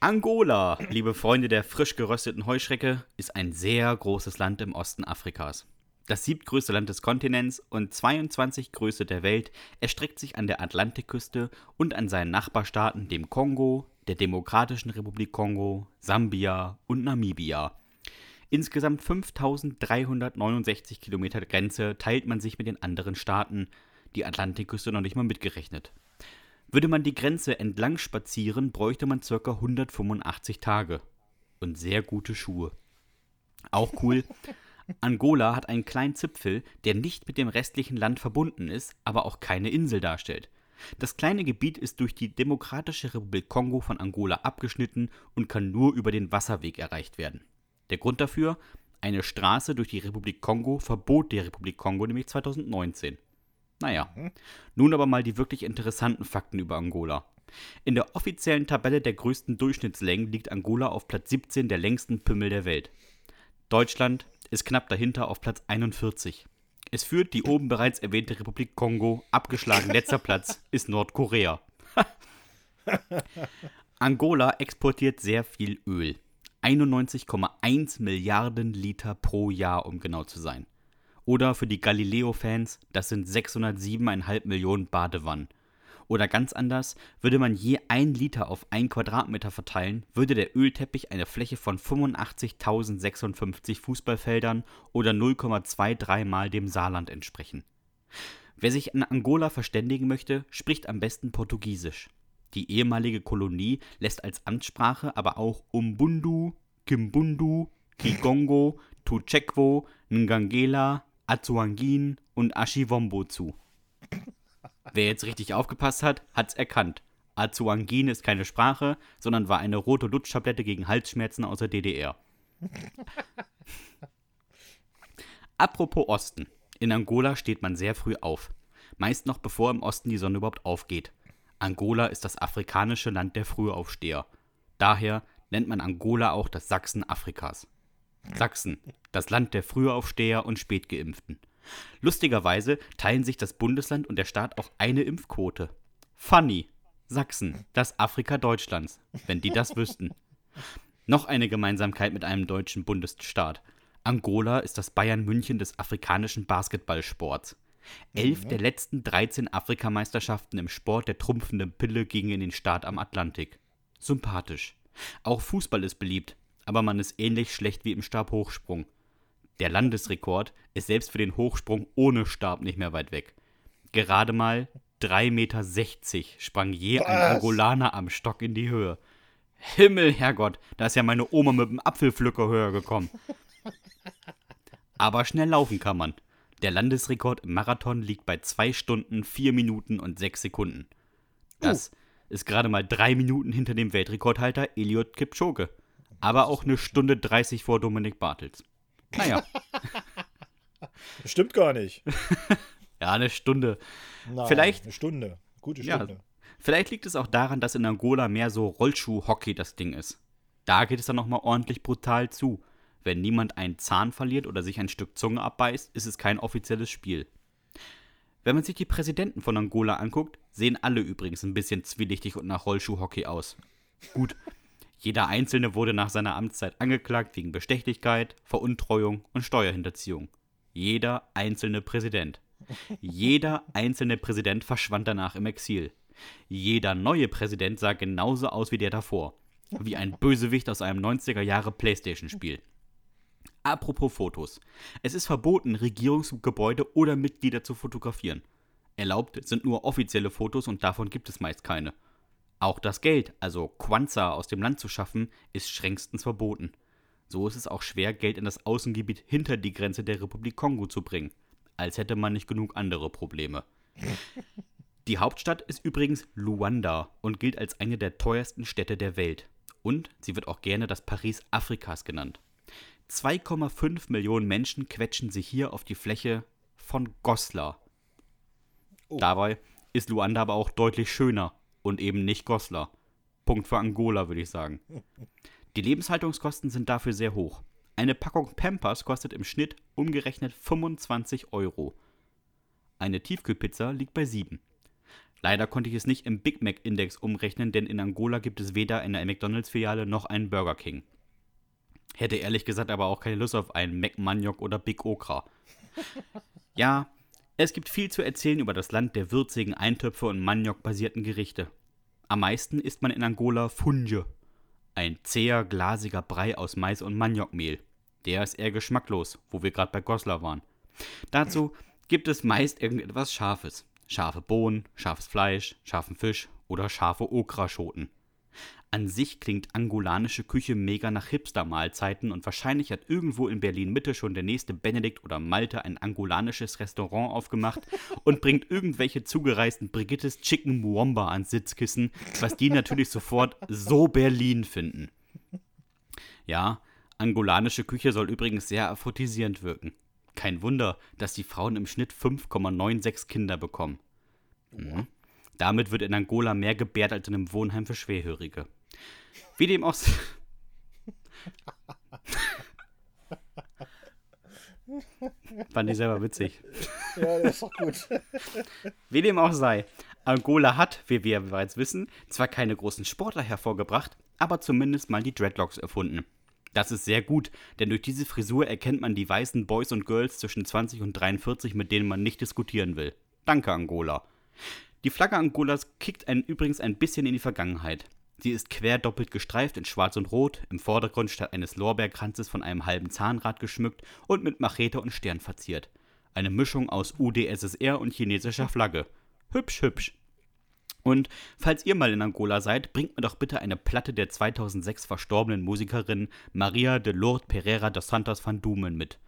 Angola, liebe Freunde der frisch gerösteten Heuschrecke, ist ein sehr großes Land im Osten Afrikas. Das siebtgrößte Land des Kontinents und 22 größte der Welt erstreckt sich an der Atlantikküste und an seinen Nachbarstaaten dem Kongo, der Demokratischen Republik Kongo, Sambia und Namibia. Insgesamt 5369 Kilometer Grenze teilt man sich mit den anderen Staaten, die Atlantikküste noch nicht mal mitgerechnet. Würde man die Grenze entlang spazieren, bräuchte man ca. 185 Tage. Und sehr gute Schuhe. Auch cool. Angola hat einen kleinen Zipfel, der nicht mit dem restlichen Land verbunden ist, aber auch keine Insel darstellt. Das kleine Gebiet ist durch die Demokratische Republik Kongo von Angola abgeschnitten und kann nur über den Wasserweg erreicht werden. Der Grund dafür? Eine Straße durch die Republik Kongo verbot die Republik Kongo nämlich 2019. Naja, nun aber mal die wirklich interessanten Fakten über Angola. In der offiziellen Tabelle der größten Durchschnittslängen liegt Angola auf Platz 17 der längsten Pimmel der Welt. Deutschland ist knapp dahinter auf Platz 41. Es führt die oben bereits erwähnte Republik Kongo, abgeschlagen letzter Platz ist Nordkorea. Angola exportiert sehr viel Öl. 91,1 Milliarden Liter pro Jahr, um genau zu sein. Oder für die Galileo-Fans, das sind 607,5 Millionen Badewannen. Oder ganz anders, würde man je ein Liter auf ein Quadratmeter verteilen, würde der Ölteppich eine Fläche von 85.056 Fußballfeldern oder 0,23 mal dem Saarland entsprechen. Wer sich in Angola verständigen möchte, spricht am besten Portugiesisch. Die ehemalige Kolonie lässt als Amtssprache aber auch Umbundu, Kimbundu, Kigongo, Tuchekwo, Ngangela, Azuangin und Ashivombo zu. Wer jetzt richtig aufgepasst hat, hat's erkannt. Azuangin ist keine Sprache, sondern war eine rote Lutschtablette gegen Halsschmerzen aus der DDR. Apropos Osten. In Angola steht man sehr früh auf. Meist noch bevor im Osten die Sonne überhaupt aufgeht. Angola ist das afrikanische Land der Frühaufsteher. Daher nennt man Angola auch das Sachsen Afrikas. Sachsen, das Land der Frühaufsteher und Spätgeimpften. Lustigerweise teilen sich das Bundesland und der Staat auch eine Impfquote. Funny. Sachsen, das Afrika Deutschlands, wenn die das wüssten. Noch eine Gemeinsamkeit mit einem deutschen Bundesstaat. Angola ist das Bayern München des afrikanischen Basketballsports. Elf der letzten 13 Afrikameisterschaften im Sport der trumpfenden Pille gingen in den Staat am Atlantik. Sympathisch. Auch Fußball ist beliebt, aber man ist ähnlich schlecht wie im Stabhochsprung. Der Landesrekord ist selbst für den Hochsprung ohne Stab nicht mehr weit weg. Gerade mal 3,60 Meter sprang je ein Was? Angolaner am Stock in die Höhe. Himmel, Herrgott, da ist ja meine Oma mit dem Apfelpflücker höher gekommen. Aber schnell laufen kann man. Der Landesrekord im Marathon liegt bei 2 Stunden, 4 Minuten und 6 Sekunden. Das ist gerade mal 3 Minuten hinter dem Weltrekordhalter Eliot Kipchoge. Aber auch eine Stunde 30 vor Dominik Bartels. Naja, Das stimmt gar nicht. ja, eine Stunde. Nein, Vielleicht- Eine Stunde. Gute Ja. Stunde. Vielleicht liegt es auch daran, dass in Angola mehr so Rollschuh-Hockey das Ding ist. Da geht es dann nochmal ordentlich brutal zu. Wenn niemand einen Zahn verliert oder sich ein Stück Zunge abbeißt, ist es kein offizielles Spiel. Wenn man sich die Präsidenten von Angola anguckt, sehen alle übrigens ein bisschen zwielichtig und nach Rollschuh-Hockey aus. Gut, jeder Einzelne wurde nach seiner Amtszeit angeklagt wegen Bestechlichkeit, Veruntreuung und Steuerhinterziehung. Jeder einzelne Präsident. Jeder einzelne Präsident verschwand danach im Exil. Jeder neue Präsident sah genauso aus wie der davor. Wie ein Bösewicht aus einem 90er Jahre Playstation-Spiel. Apropos Fotos. Es ist verboten, Regierungsgebäude oder Mitglieder zu fotografieren. Erlaubt sind nur offizielle Fotos und davon gibt es meist keine. Auch das Geld, also Kwanza, aus dem Land zu schaffen, ist strengstens verboten. So ist es auch schwer, Geld in das Außengebiet hinter die Grenze der Republik Kongo zu bringen. Als hätte man nicht genug andere Probleme. Die Hauptstadt ist übrigens Luanda und gilt als eine der teuersten Städte der Welt. Und sie wird auch gerne das Paris Afrikas genannt. 2,5 Millionen Menschen quetschen sich hier auf die Fläche von Goslar. Oh. Dabei ist Luanda aber auch deutlich schöner und eben nicht Goslar. Punkt für Angola, würde ich sagen. Die Lebenshaltungskosten sind dafür sehr hoch. Eine Packung Pampers kostet im Schnitt umgerechnet 25 Euro. Eine Tiefkühlpizza liegt bei 7. Leider konnte ich es nicht im Big Mac Index umrechnen, denn in Angola gibt es weder eine McDonalds-Filiale noch einen Burger King. Hätte ehrlich gesagt aber auch keine Lust auf einen Mac Maniok oder Big Okra. Ja, es gibt viel zu erzählen über das Land der würzigen Eintöpfe und Maniok-basierten Gerichte. Am meisten isst man in Angola Funge, ein zäher, glasiger Brei aus Mais und Maniokmehl. Der ist eher geschmacklos, wo wir gerade bei Goslar waren. Dazu gibt es meist irgendetwas Scharfes. Scharfe Bohnen, scharfes Fleisch, scharfen Fisch oder scharfe Okraschoten. An sich klingt angolanische Küche mega nach Hipster-Mahlzeiten und wahrscheinlich hat irgendwo in Berlin-Mitte schon der nächste Benedikt oder Malte ein angolanisches Restaurant aufgemacht und bringt irgendwelche zugereisten Brigittes Chicken Muomba ans Sitzkissen, was die natürlich sofort so Berlin finden. Ja, Angolanische Küche soll übrigens sehr aphrodisierend wirken. Kein Wunder, dass die Frauen im Schnitt 5,96 Kinder bekommen. Mhm. Damit wird in Angola mehr gebärt als in einem Wohnheim für Schwerhörige. Wie dem auch. Fand ich selber witzig. Ja, das ist doch gut. Wie dem auch sei, Angola hat, wie wir bereits wissen, zwar keine großen Sportler hervorgebracht, aber zumindest mal die Dreadlocks erfunden. Das ist sehr gut, denn durch diese Frisur erkennt man die weißen Boys und Girls zwischen 20 und 43, mit denen man nicht diskutieren will. Danke, Angola. Die Flagge Angolas kickt einen übrigens ein bisschen in die Vergangenheit. Sie ist quer doppelt gestreift in Schwarz und Rot, im Vordergrund statt eines Lorbeerkranzes von einem halben Zahnrad geschmückt und mit Machete und Stern verziert. Eine Mischung aus UdSSR und chinesischer Flagge. Hübsch, hübsch. Und falls ihr mal in Angola seid, bringt mir doch bitte eine Platte der 2006 verstorbenen Musikerin Maria de Lourdes Pereira dos Santos van Dumen mit.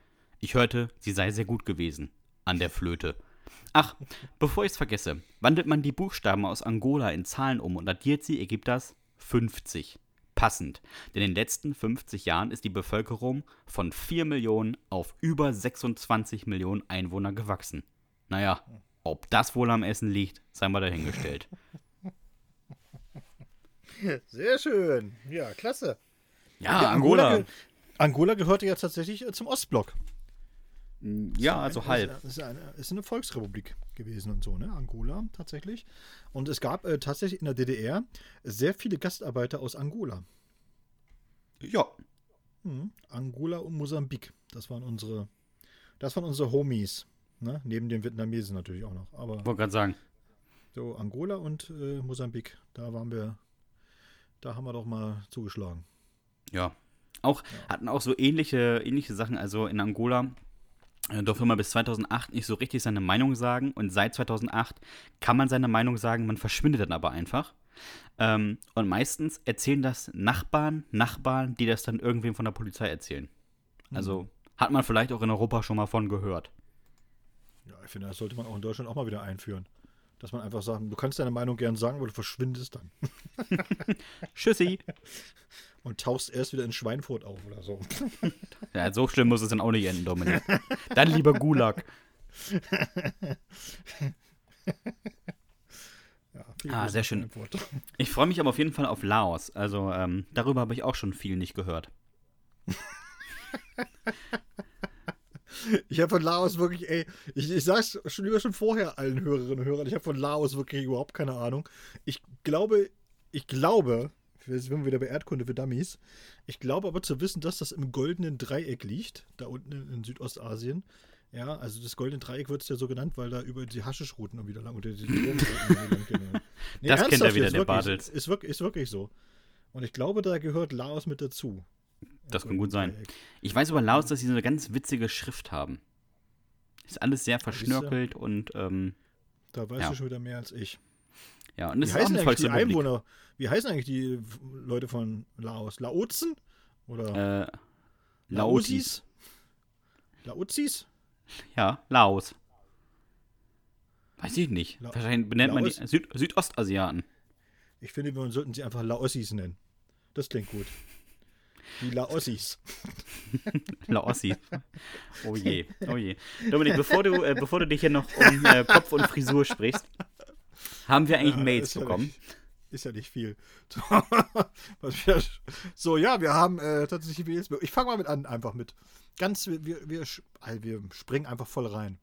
Ich hörte, sie sei sehr gut gewesen. An der Flöte. Ach, bevor ich es vergesse, wandelt man die Buchstaben aus Angola in Zahlen um und addiert sie, ergibt das 50. Passend, denn in den letzten 50 Jahren ist die Bevölkerung von 4 Millionen auf über 26 Millionen Einwohner gewachsen. Naja, ob das wohl am Essen liegt, sei mal dahingestellt. Sehr schön. Ja, klasse. Ja, Angola. ge Angola gehörte ja tatsächlich äh, zum Ostblock. Ja, also halb. Es ist, eine, ist eine Volksrepublik gewesen und so, ne? Angola tatsächlich. Und es gab äh, tatsächlich in der DDR sehr viele Gastarbeiter aus Angola. Ja. Mhm. Angola und Mosambik. Das waren unsere, das waren unsere Homies. Ne? Neben den Vietnamesen natürlich auch noch. Aber Wollte gerade sagen. so Angola und äh, Mosambik, da waren wir, da haben wir doch mal zugeschlagen. Ja. Auch, hatten auch so ähnliche, ähnliche Sachen. Also in Angola durfte man bis 2008 nicht so richtig seine Meinung sagen. Und seit 2008 kann man seine Meinung sagen, man verschwindet dann aber einfach. Ähm, und meistens erzählen das Nachbarn, Nachbarn, die das dann irgendwem von der Polizei erzählen. Also hat man vielleicht auch in Europa schon mal von gehört. Ja, ich finde, das sollte man auch in Deutschland auch mal wieder einführen. Dass man einfach sagt, du kannst deine Meinung gern sagen, aber du verschwindest dann. Tschüssi. Und tauchst erst wieder in Schweinfurt auf oder so. Ja, so schlimm muss es dann auch nicht enden, Dominik. Dann lieber Gulag. Ja, Ah, sehr schön. Ich freue mich aber auf jeden Fall auf Laos. Also ähm, darüber habe ich auch schon viel nicht gehört. Ich habe von Laos wirklich, ey, ich, ich sag's schon lieber schon vorher allen Hörerinnen und Hörern, ich habe von Laos wirklich überhaupt keine Ahnung. Ich glaube, ich glaube, wir sind wieder bei Erdkunde für Dummies, ich glaube aber zu wissen, dass das im goldenen Dreieck liegt, da unten in, in Südostasien. Ja, also das goldene Dreieck wird es ja so genannt, weil da über die Haschischrouten wieder lang oder die Drogenrouten gehen. Nee, Das kennt er wieder, der wirklich, Bartels. Ist wirklich, ist wirklich so. Und ich glaube, da gehört Laos mit dazu. Das kann gut sein. Ich weiß über Laos, dass sie so eine ganz witzige Schrift haben. Ist alles sehr verschnörkelt und ähm, Da weißt Ja. du schon wieder mehr als ich. ja, und es Wie ist auch heißen eine eigentlich die. Einwohner? Wie heißen eigentlich die Leute von Laos? Laozen? Oder Äh, Laotis. Laozis? Ja, Laos. Weiß ich nicht. La- Wahrscheinlich benennt man die Laos? Süd Südostasiaten. Ich finde, wir sollten sie einfach Laossis nennen. Das klingt gut. Die Laossis. Laossi. Oh je, oh je. Dominik, bevor du, äh, bevor du dich hier noch um äh, Kopf und Frisur sprichst, haben wir eigentlich Ja, Mails ja bekommen. Ist ja nicht viel. So, ja, wir haben äh, tatsächlich Mails. Ich fange mal mit an, einfach mit. Ganz, wir, wir, also wir springen einfach voll rein.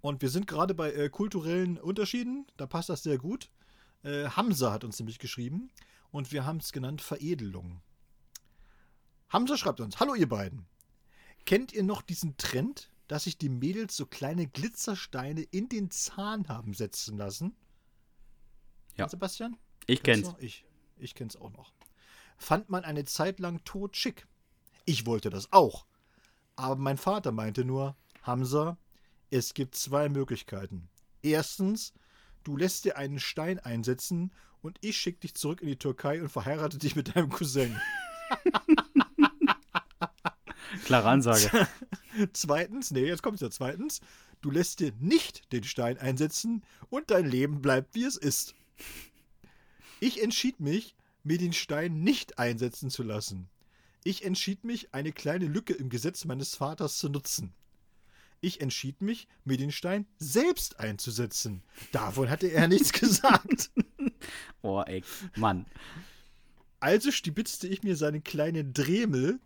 Und wir sind gerade bei äh, kulturellen Unterschieden. Da passt das sehr gut. Äh, Hamza hat uns nämlich geschrieben. Und wir haben es genannt Veredelung. Hamza schreibt uns: Hallo, ihr beiden. Kennt ihr noch diesen Trend, dass sich die Mädels so kleine Glitzersteine in den Zahn haben setzen lassen? Ja. Sebastian? Ich kenn's. noch? Ich, ich kenn's auch noch. Fand man eine Zeit lang tot schick. Ich wollte das auch. Aber mein Vater meinte nur, Hamza, es gibt zwei Möglichkeiten. Erstens, du lässt dir einen Stein einsetzen und ich schick dich zurück in die Türkei und verheirate dich mit deinem Cousin. Klare Ansage. Zweitens, nee, jetzt kommt's ja zweitens, du lässt dir nicht den Stein einsetzen und dein Leben bleibt wie es ist. Ich entschied mich, mir den Stein nicht einsetzen zu lassen. Ich entschied mich, eine kleine Lücke im Gesetz meines Vaters zu nutzen. Ich entschied mich, mir den Stein selbst einzusetzen. Davon hatte er nichts gesagt. Oh, ey, Mann. Also stibitzte ich mir seinen kleinen Dremel,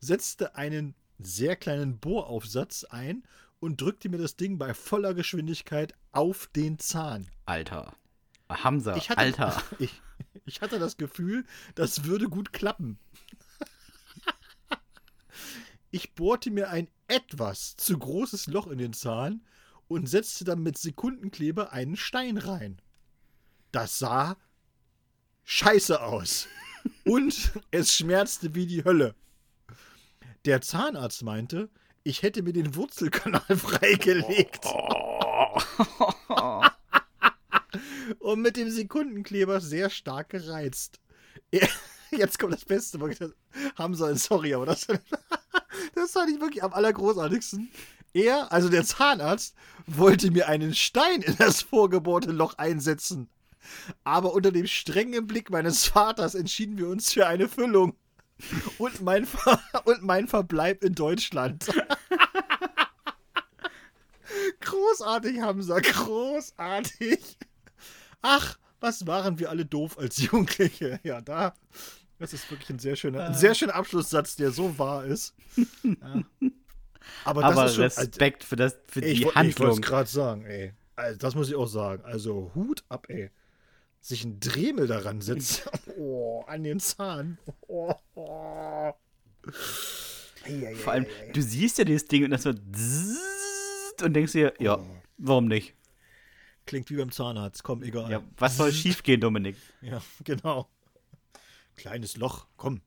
setzte einen sehr kleinen Bohraufsatz ein und drückte mir das Ding bei voller Geschwindigkeit auf den Zahn. Alter. Hamza, Ich hatte, Alter. Ich, ich hatte das Gefühl, das würde gut klappen. Ich bohrte mir ein etwas zu großes Loch in den Zahn und setzte dann mit Sekundenkleber einen Stein rein. Das sah scheiße aus. Und es schmerzte wie die Hölle. Der Zahnarzt meinte, ich hätte mir den Wurzelkanal freigelegt. und mit dem Sekundenkleber sehr stark gereizt. Er, jetzt kommt das Beste. das- Hamza, sorry, aber das, das fand ich wirklich am allergroßartigsten. Er, also der Zahnarzt, wollte mir einen Stein in das vorgebohrte Loch einsetzen. Aber unter dem strengen Blick meines Vaters entschieden wir uns für eine Füllung. Und mein, Ver und mein Verbleib in Deutschland. großartig, Hamza, großartig. Ach, was waren wir alle doof als Jugendliche. Ja, da. Das ist wirklich ein sehr schöner, ein sehr schöner Abschlusssatz, der so wahr ist. Ja. Aber, das Aber ist schon, Respekt für, das, für ich, die woll- Ich wollte Handlung. es gerade sagen, ey. Also, das muss ich auch sagen. Also Hut ab, ey. Sich ein Dremel daran setzt. Oh, an den Zahn. Oh, oh. Vor allem, du siehst ja dieses Ding und das wird und denkst dir, ja, warum nicht? Klingt wie beim Zahnarzt. Komm, egal. Ja, was soll schiefgehen, Dominik? Ja, genau. Kleines Loch, komm.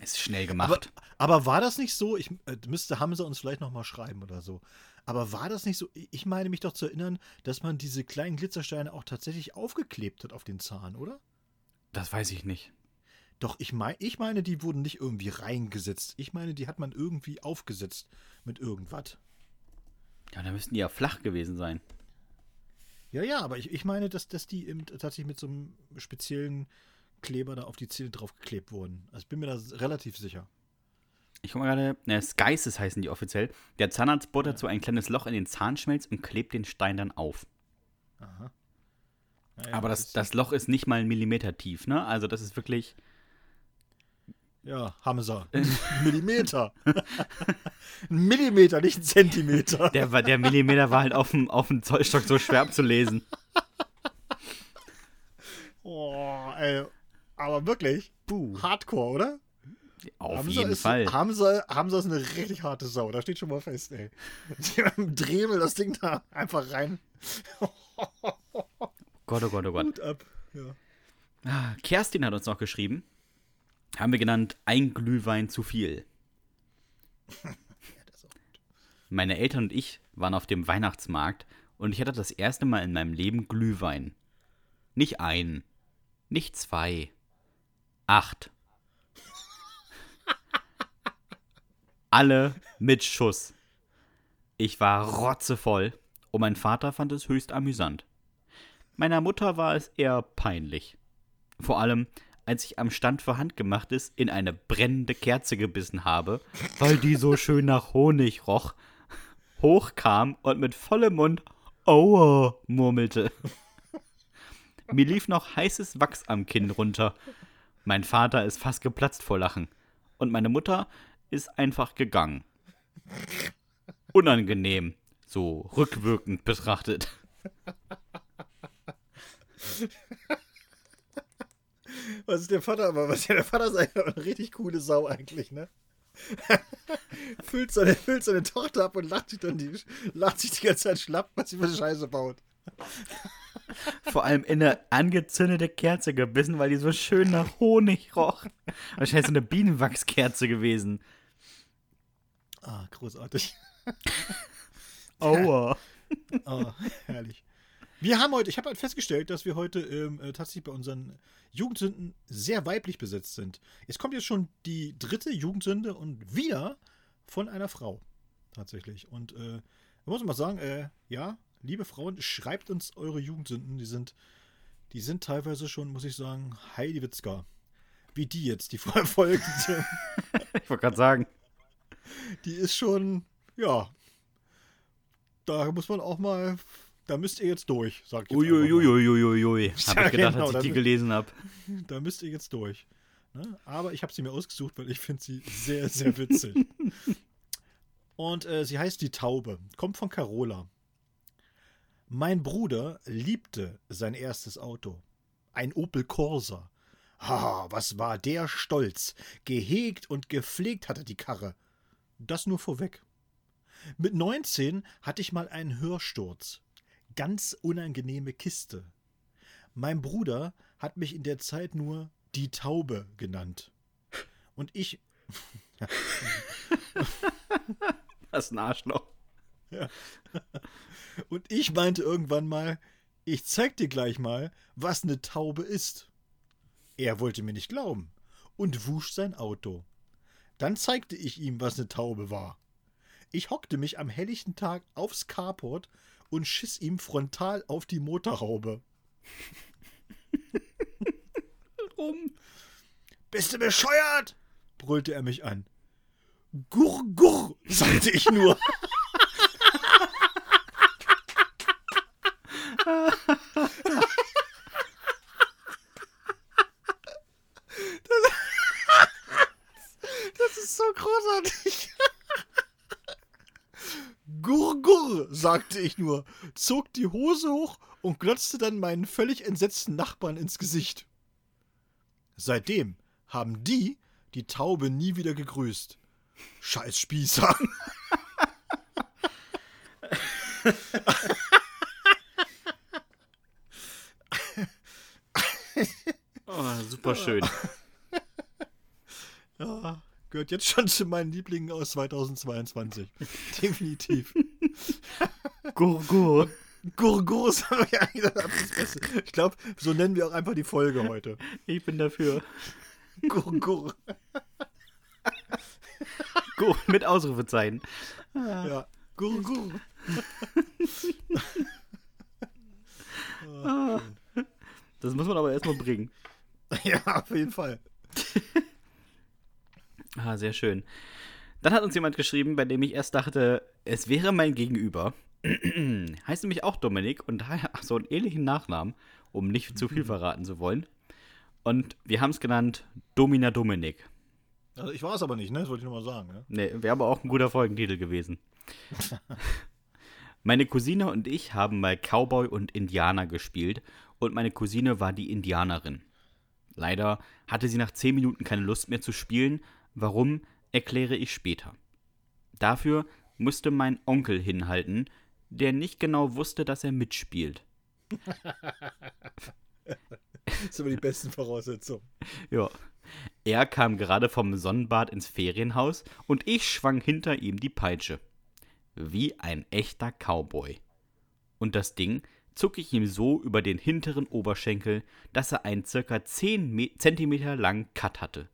Ist schnell Aber, gemacht. aber war das nicht so? Ich äh, müsste Hamza uns vielleicht nochmal schreiben oder so. Aber war das nicht so? Ich meine mich doch zu erinnern, dass man diese kleinen Glitzersteine auch tatsächlich aufgeklebt hat auf den Zahn, oder? das weiß ich nicht. Doch, ich, mein, ich meine, die wurden nicht irgendwie reingesetzt. Ich meine, die hat man irgendwie aufgesetzt mit irgendwas. Ja, da müssten die ja flach gewesen sein. Ja, ja, aber ich, ich meine, dass, dass die eben tatsächlich mit so einem speziellen Kleber da auf die Zähne draufgeklebt wurden. Also ich bin mir da relativ sicher. Ich guck mal gerade, ne, Skices heißen die offiziell. Der Zahnarzt bohrt dazu ein kleines Loch in den Zahnschmelz und klebt den Stein dann auf. Aha. Ja, ja, Aber das, das Loch ist nicht mal einen Millimeter tief, ne? Also das ist wirklich. Ja, Hamza. Ein Millimeter. ein Millimeter, nicht ein Zentimeter. Der, war- der Millimeter war halt auf dem, auf dem Zollstock so schwer abzulesen. Oh, ey. Aber wirklich, Puh. Hardcore, oder? Auf Hamza jeden ist, Fall. Hamza, Hamza ist eine richtig harte Sau, da steht schon mal fest, ey. Die mit dem Dremel das Ding da einfach rein. Gott, oh Gott, oh Gott. Gut ab. Ja. Ah, Kerstin hat uns noch geschrieben. Haben wir genannt, ein Glühwein zu viel. Meine Eltern und ich waren auf dem Weihnachtsmarkt und ich hatte das erste Mal in meinem Leben Glühwein. Nicht ein, nicht zwei, acht. Alle mit Schuss. Ich war rotzevoll und mein Vater fand es höchst amüsant. Meiner Mutter war es eher peinlich. Vor allem, als ich am Stand für Handgemachtes in eine brennende Kerze gebissen habe, weil die so schön nach Honig roch, hochkam und mit vollem Mund Aua murmelte. Mir lief noch heißes Wachs am Kinn runter. Mein Vater ist fast geplatzt vor Lachen. Und meine Mutter ist einfach gegangen. Unangenehm, so rückwirkend betrachtet. Was ist der Vater, aber was ist der Vater ist einfach eine richtig coole Sau eigentlich, ne? füllt, seine, füllt seine Tochter ab und lacht sich dann die, lacht sich die ganze Zeit schlapp, was sie für Scheiße baut. Vor allem in eine angezündete Kerze gebissen, weil die so schön nach Honig roch. Wahrscheinlich so eine Bienenwachskerze gewesen. Ah, großartig. Aua. Ah, herrlich. Wir haben heute, ich habe halt festgestellt, dass wir heute ähm, äh, tatsächlich bei unseren Jugendsünden sehr weiblich besetzt sind. Es kommt jetzt schon die dritte Jugendsünde und wieder von einer Frau. Tatsächlich. Und äh, muss man mal sagen, äh, ja, liebe Frauen, schreibt uns eure Jugendsünden. Die sind, die sind teilweise schon, muss ich sagen, Heidi Witzka. Wie die jetzt, die vorher folgt. Ich wollte gerade sagen. Die ist schon, ja. Da muss man auch mal, da müsst ihr jetzt durch, sagt jetzt einfach mal. Uiuiuiuiui, habe ich gedacht, genau, als ich die gelesen habe. Da müsst ihr jetzt durch. Ne? Aber ich habe sie mir ausgesucht, weil ich finde sie sehr, sehr witzig. Und äh, sie heißt Die Taube, kommt von Carola. Mein Bruder liebte sein erstes Auto. Ein Opel Corsa. Ha, was war der stolz. Gehegt und gepflegt hatte die Karre. Das nur vorweg. Mit 19 hatte ich mal einen Hörsturz. Ganz unangenehme Kiste. Mein Bruder hat mich in der Zeit nur die Taube genannt. Und ich, Das ist ein Arschloch. und ich meinte irgendwann mal, ich zeig dir gleich mal, was eine Taube ist. Er wollte mir nicht glauben und wusch sein Auto. Dann zeigte ich ihm, was eine Taube war. Ich hockte mich am helllichten Tag aufs Carport und schiss ihm frontal auf die Motorhaube. Warum? Bist du bescheuert? brüllte er mich an. Gurr, gurr, sagte ich nur. Das ist so großartig. Gurr, gurr, sagte ich nur, zog die Hose hoch und glotzte dann meinen völlig entsetzten Nachbarn ins Gesicht. Seitdem haben die die Taube nie wieder gegrüßt. Scheiß Spießer. Oh, super schön. Ja, gehört jetzt schon zu meinen Lieblingen aus 2022. Definitiv. Gurgur. Gurgurs habe ich eigentlich das ist das Beste. Ich glaube, so nennen wir auch einfach die Folge heute. Ich bin dafür. Gurgur. Gur mit Ausrufezeichen. Ja. Gurgur. Das muss man aber erstmal bringen. Ja, auf jeden Fall. Ah, sehr schön. Dann hat uns jemand geschrieben, bei dem ich erst dachte, es wäre mein Gegenüber. heißt nämlich auch Dominik und hat so einen ähnlichen Nachnamen, um nicht zu viel verraten zu wollen. Und wir haben es genannt Domina Dominik. Also ich war es aber nicht, ne? Das wollte ich nur mal sagen. Ne? Ne, wäre aber auch ein guter Folgentitel gewesen. meine Cousine und ich haben mal Cowboy und Indianer gespielt und meine Cousine war die Indianerin. Leider hatte sie nach 10 Minuten keine Lust mehr zu spielen. Warum, erkläre ich später. Dafür musste mein Onkel hinhalten, der nicht genau wusste, dass er mitspielt. Das sind aber die besten Voraussetzungen. Ja. Er kam gerade vom Sonnenbad ins Ferienhaus und ich schwang hinter ihm die Peitsche. Wie ein echter Cowboy. Und das Ding zog ich ihm so über den hinteren Oberschenkel, dass er einen circa 10 Me Zentimeter langen Cut hatte.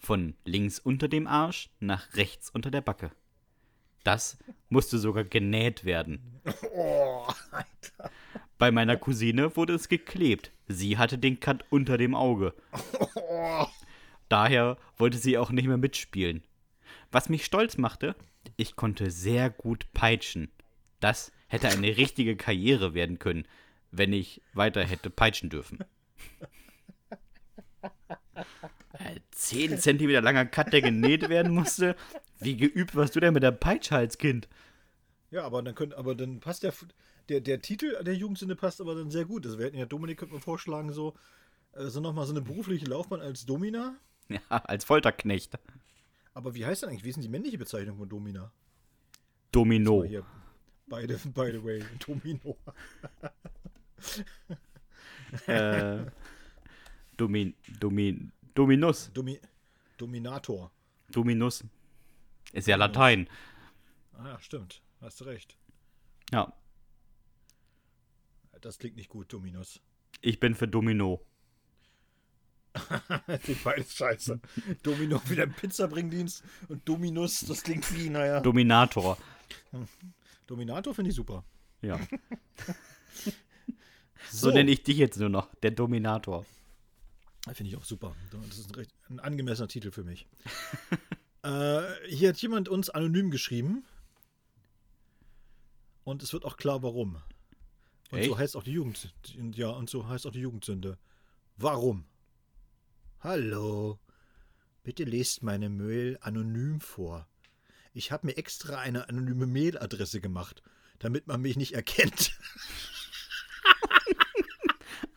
Von links unter dem Arsch nach rechts unter der Backe. Das musste sogar genäht werden. Oh, Alter. Bei meiner Cousine wurde es geklebt. Sie hatte den Cut unter dem Auge. Oh. Daher wollte sie auch nicht mehr mitspielen. Was mich stolz machte, ich konnte sehr gut peitschen. Das hätte eine richtige Karriere werden können, wenn ich weiter hätte peitschen dürfen. Ein 10 Zentimeter langer Cut, der genäht werden musste. Wie geübt warst du denn mit der Peitsche als Kind? Ja, aber dann können, aber dann passt der, der, der Titel der Jugendsünde passt aber dann sehr gut. Also wir hätten ja Dominik könnte man vorschlagen, so, äh, so nochmal so eine berufliche Laufbahn als Domina. Ja, als Folterknecht. Aber wie heißt denn eigentlich, wie ist denn die männliche Bezeichnung von Domina? Domino. Hier. Beide, by the way, Domino. Äh, Domin, Domin, Dominus. Domi, Dominator. Dominus. Ist ja Latein. Ah ja, stimmt. Hast du recht. Ja, Das klingt nicht gut, Dominus. ich bin für Domino. Klingt beides scheiße. Domino wieder im Pizzabringdienst und Dominus, das klingt wie, naja. Dominator. Dominator finde ich super. Ja. so nenne ich dich jetzt nur noch, der Dominator. Finde ich auch super. Das ist ein, recht, ein angemessener Titel für mich. äh, hier hat jemand uns anonym geschrieben. Und es wird auch klar, warum. Und Echt? so heißt auch die Jugend. Ja, und so heißt auch die Jugendsünde. Warum? Hallo. Bitte lest meine Mail anonym vor. Ich habe mir extra eine anonyme Mailadresse gemacht, damit man mich nicht erkennt.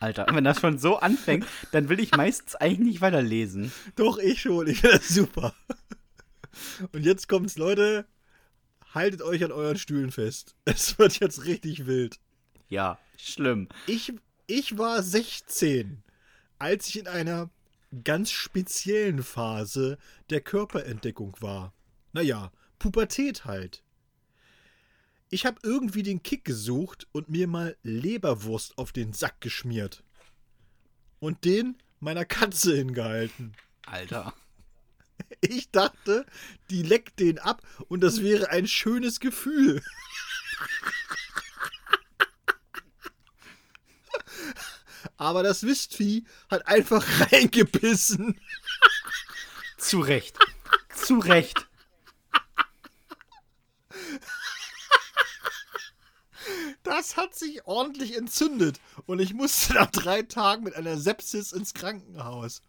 Alter, wenn das schon so anfängt, dann will ich meistens eigentlich nicht weiterlesen. Doch, ich schon. Ich finde das super. Und jetzt kommt's, Leute. Haltet euch an euren Stühlen fest. Es wird jetzt richtig wild. Ja, schlimm. Ich, ich war 16, als ich in einer ganz speziellen Phase der Körperentdeckung war. Naja, Pubertät halt. Ich habe irgendwie den Kick gesucht und mir mal Leberwurst auf den Sack geschmiert. Und den meiner Katze hingehalten. Alter. Ich dachte, die leckt den ab und das wäre ein schönes Gefühl. Aber das Mistvieh hat einfach reingebissen. Zu Recht. Zu Recht. Das hat sich ordentlich entzündet und ich musste nach drei Tagen mit einer Sepsis ins Krankenhaus.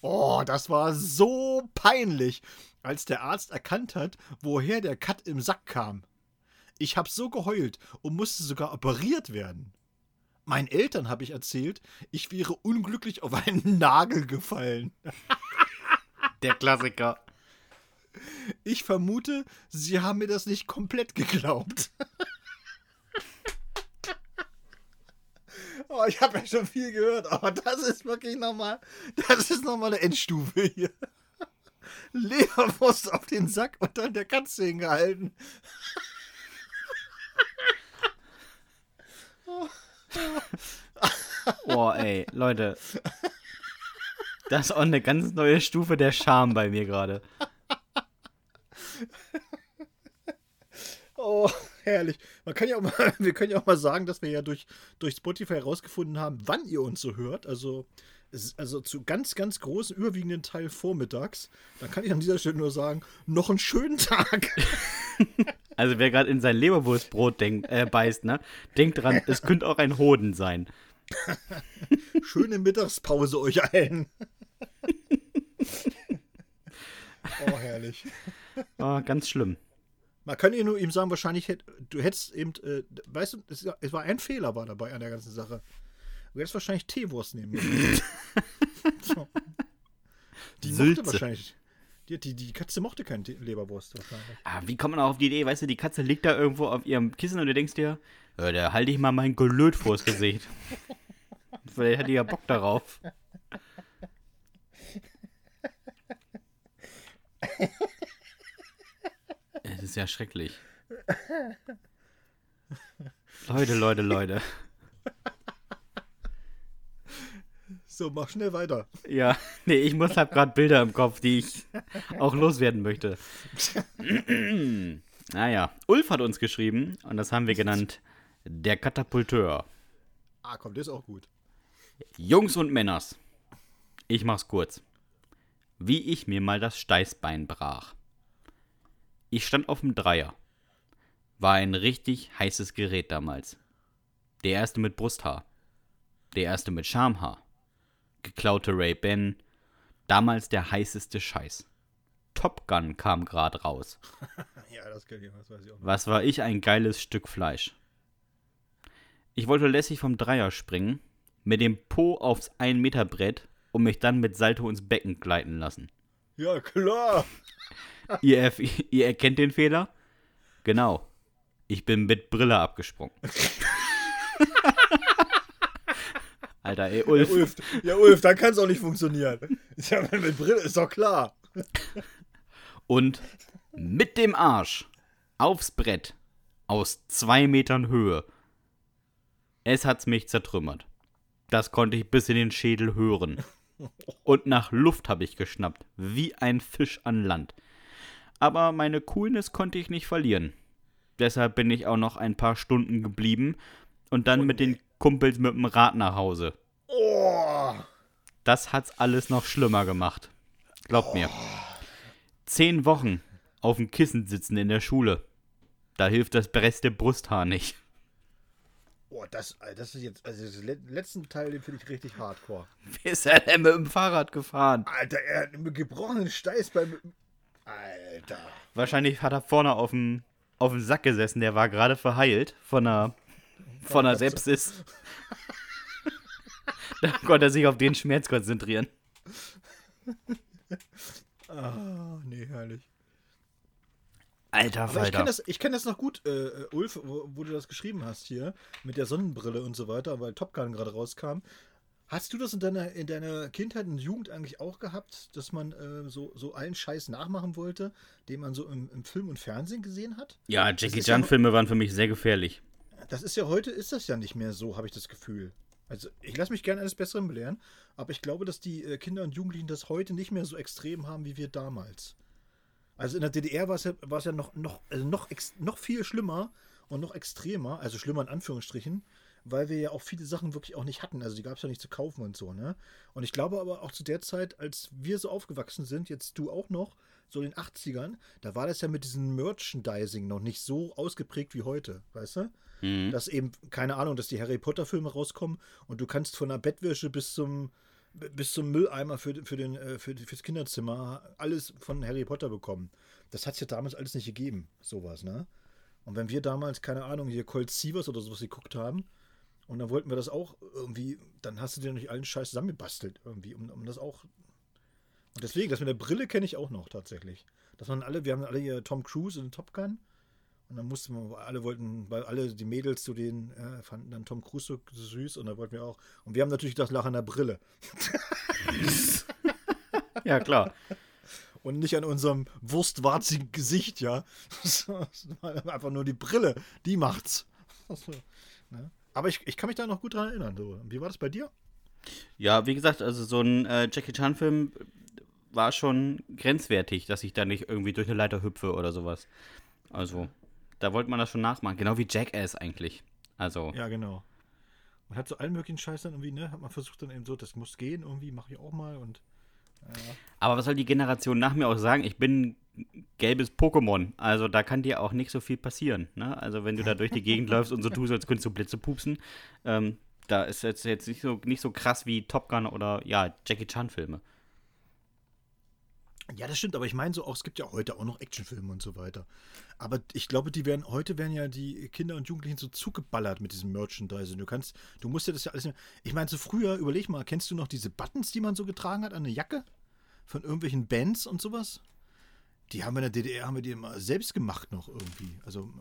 Oh, das war so peinlich, als der Arzt erkannt hat, woher der Cut im Sack kam. Ich hab so geheult und musste sogar operiert werden. Meinen Eltern habe ich erzählt, ich wäre unglücklich auf einen Nagel gefallen. Der Klassiker. Ich vermute, sie haben mir das nicht komplett geglaubt. oh, ich habe ja schon viel gehört, aber das ist wirklich nochmal, das ist nochmal eine Endstufe hier. Leberwurst auf den Sack und dann der Katze hingehalten. Oh, ey, Leute. Das ist auch eine ganz neue Stufe der Scham bei mir gerade. Oh, herrlich. Man kann ja auch mal, wir können ja auch mal sagen, dass wir ja durch, durch Spotify herausgefunden haben, wann ihr uns so hört. Also, also zu ganz, ganz großen, überwiegenden Teil vormittags. Da kann ich an dieser Stelle nur sagen, noch einen schönen Tag. Also wer gerade in sein Leberwurstbrot denkt, äh, beißt, ne? Denkt dran, es könnte auch ein Hoden sein. Schöne Mittagspause euch allen. oh, herrlich. Oh, ganz schlimm. Man kann ja nur ihm sagen, wahrscheinlich hätt, du hättest eben, äh, weißt du, es, es war ein Fehler war dabei an der ganzen Sache. Du hättest wahrscheinlich Teewurst nehmen müssen. so. Die Sülze. mochte wahrscheinlich. Die, die, die Katze mochte keine Te- Leberwurst wahrscheinlich. Ah, wie kommt man auf die Idee, weißt du, die Katze liegt da irgendwo auf ihrem Kissen und du denkst dir, da halte ich mal mein Gelöt vors Gesicht. Vielleicht hat die ja Bock darauf. Ist ja schrecklich. Leute, Leute, Leute. So, mach schnell weiter. Ja, nee, ich muss hab gerade Bilder im Kopf, die ich auch loswerden möchte. naja, Ulf hat uns geschrieben und das haben wir genannt der Katapulteur. Ah, komm, der ist auch gut. Jungs und Männers. Ich mach's kurz. Wie ich mir mal das Steißbein brach. Ich stand auf dem Dreier. War ein richtig heißes Gerät damals. Der erste mit Brusthaar. Der erste mit Schamhaar. Geklaute Ray-Ban. Damals der heißeste Scheiß. Top Gun kam grad raus. Ja, das kenn ich, das weiß ich auch. Was war ich ein geiles Stück Fleisch. Ich wollte lässig vom Dreier springen, mit dem Po aufs 1 Meter Brett und mich dann mit Salto ins Becken gleiten lassen. Ja, klar. Ihr, ihr erkennt den Fehler? Genau. Ich bin mit Brille abgesprungen. Alter, ey, Ja, Ulf. Ulf, ja, Ulf, dann kann es auch nicht funktionieren. Ist ja mit Brille, ist doch klar. Und mit dem Arsch aufs Brett aus zwei Metern Höhe. Es hat's mich zertrümmert. Das konnte ich bis in den Schädel hören. Und nach Luft habe ich geschnappt, wie ein Fisch an Land. Aber meine Coolness konnte ich nicht verlieren. Deshalb bin ich auch noch ein paar Stunden geblieben und dann mit den Kumpels mit dem Rad nach Hause. Oh, das hat's alles noch schlimmer gemacht. Glaubt mir. Zehn Wochen auf dem Kissen sitzen in der Schule. Da hilft das beste Brusthaar nicht. Boah, das, das ist jetzt, also den letzten Teil, den finde ich richtig hardcore. Wie ist er denn mit dem Fahrrad gefahren? Alter, er hat einen gebrochenen Steiß beim. Alter. Wahrscheinlich hat er vorne auf dem, auf dem Sack gesessen, der war gerade verheilt von einer, von einer Sepsis. da konnte er sich auf den Schmerz konzentrieren. Ah, nee, herrlich. Alter Aber ich kenne das, ich kenn das noch gut, äh, äh, Ulf, wo, wo, du das geschrieben hast hier, mit der Sonnenbrille und so weiter, weil Top Gun gerade rauskam. Hast du das in deiner, in deiner Kindheit und Jugend eigentlich auch gehabt, dass man äh, so, so allen Scheiß nachmachen wollte, den man so im, im Film und Fernsehen gesehen hat? Ja, Jackie Chan-Filme ja, waren für mich sehr gefährlich. Das ist ja heute, ist das ja nicht mehr so, habe ich das Gefühl. Also ich lasse mich gerne eines Besseren belehren, aber ich glaube, dass die äh, Kinder und Jugendlichen das heute nicht mehr so extrem haben wie wir damals. Also in der DDR war es ja, war es ja noch, noch, also noch, noch viel schlimmer und noch extremer, also schlimmer in Anführungsstrichen, weil wir ja auch viele Sachen wirklich auch nicht hatten. Also die gab es ja nicht zu kaufen und so, ne? Und ich glaube aber auch zu der Zeit, als wir so aufgewachsen sind, jetzt du auch noch, so in den 80ern, da war das ja mit diesem Merchandising noch nicht so ausgeprägt wie heute, weißt du? Mhm. Dass eben, keine Ahnung, dass die Harry Potter-Filme rauskommen und du kannst von der Bettwäsche bis zum bis zum Mülleimer für, für den, äh, für, fürs Kinderzimmer alles von Harry Potter bekommen. Das hat es ja damals alles nicht gegeben, sowas, ne? Und wenn wir damals, keine Ahnung, hier Colt Sievers oder sowas geguckt haben, und dann wollten wir das auch irgendwie, dann hast du dir nicht allen Scheiß zusammengebastelt, irgendwie, um, um das auch. Und deswegen, das mit der Brille kenne ich auch noch tatsächlich. Dass man alle, wir haben alle hier Tom Cruise in Top Gun. Und dann mussten wir, alle wollten, weil alle die Mädels zu denen äh, fanden dann Tom Cruise so süß und da wollten wir auch. Und wir haben natürlich das Lachen an der Brille. ja, klar. Und nicht an unserem wurstwarzigen Gesicht, ja. Einfach nur die Brille, die macht's. Ne? Aber ich, ich kann mich da noch gut dran erinnern. So. Wie war das bei dir? Ja, wie gesagt, also so ein äh, Jackie Chan-Film war schon grenzwertig, dass ich da nicht irgendwie durch eine Leiter hüpfe oder sowas. Also, da wollte man das schon nachmachen. Genau wie Jackass eigentlich. Also. Ja, genau. Man hat so allen möglichen Scheiß dann irgendwie, ne? Hat man versucht dann eben so, das muss gehen, irgendwie, mache ich auch mal und. Ja. Aber was soll die Generation nach mir auch sagen? Ich bin gelbes Pokémon. Also da kann dir auch nicht so viel passieren. Ne? Also wenn du da durch die Gegend läufst und so tust, als könntest du Blitze pupsen, ähm, da ist jetzt, jetzt nicht, so, nicht so krass wie Top Gun oder ja, Jackie Chan-Filme. Ja, das stimmt, aber ich meine so auch, es gibt ja heute auch noch Actionfilme und so weiter. Aber ich glaube, die werden, heute werden ja die Kinder und Jugendlichen so zugeballert mit diesem Merchandise. Du kannst, du musst ja das ja alles. Ich meine, so früher, überleg mal, kennst du noch diese Buttons, die man so getragen hat an der Jacke? Von irgendwelchen Bands und sowas? Die haben wir in der DDR haben wir die immer selbst gemacht noch irgendwie. Also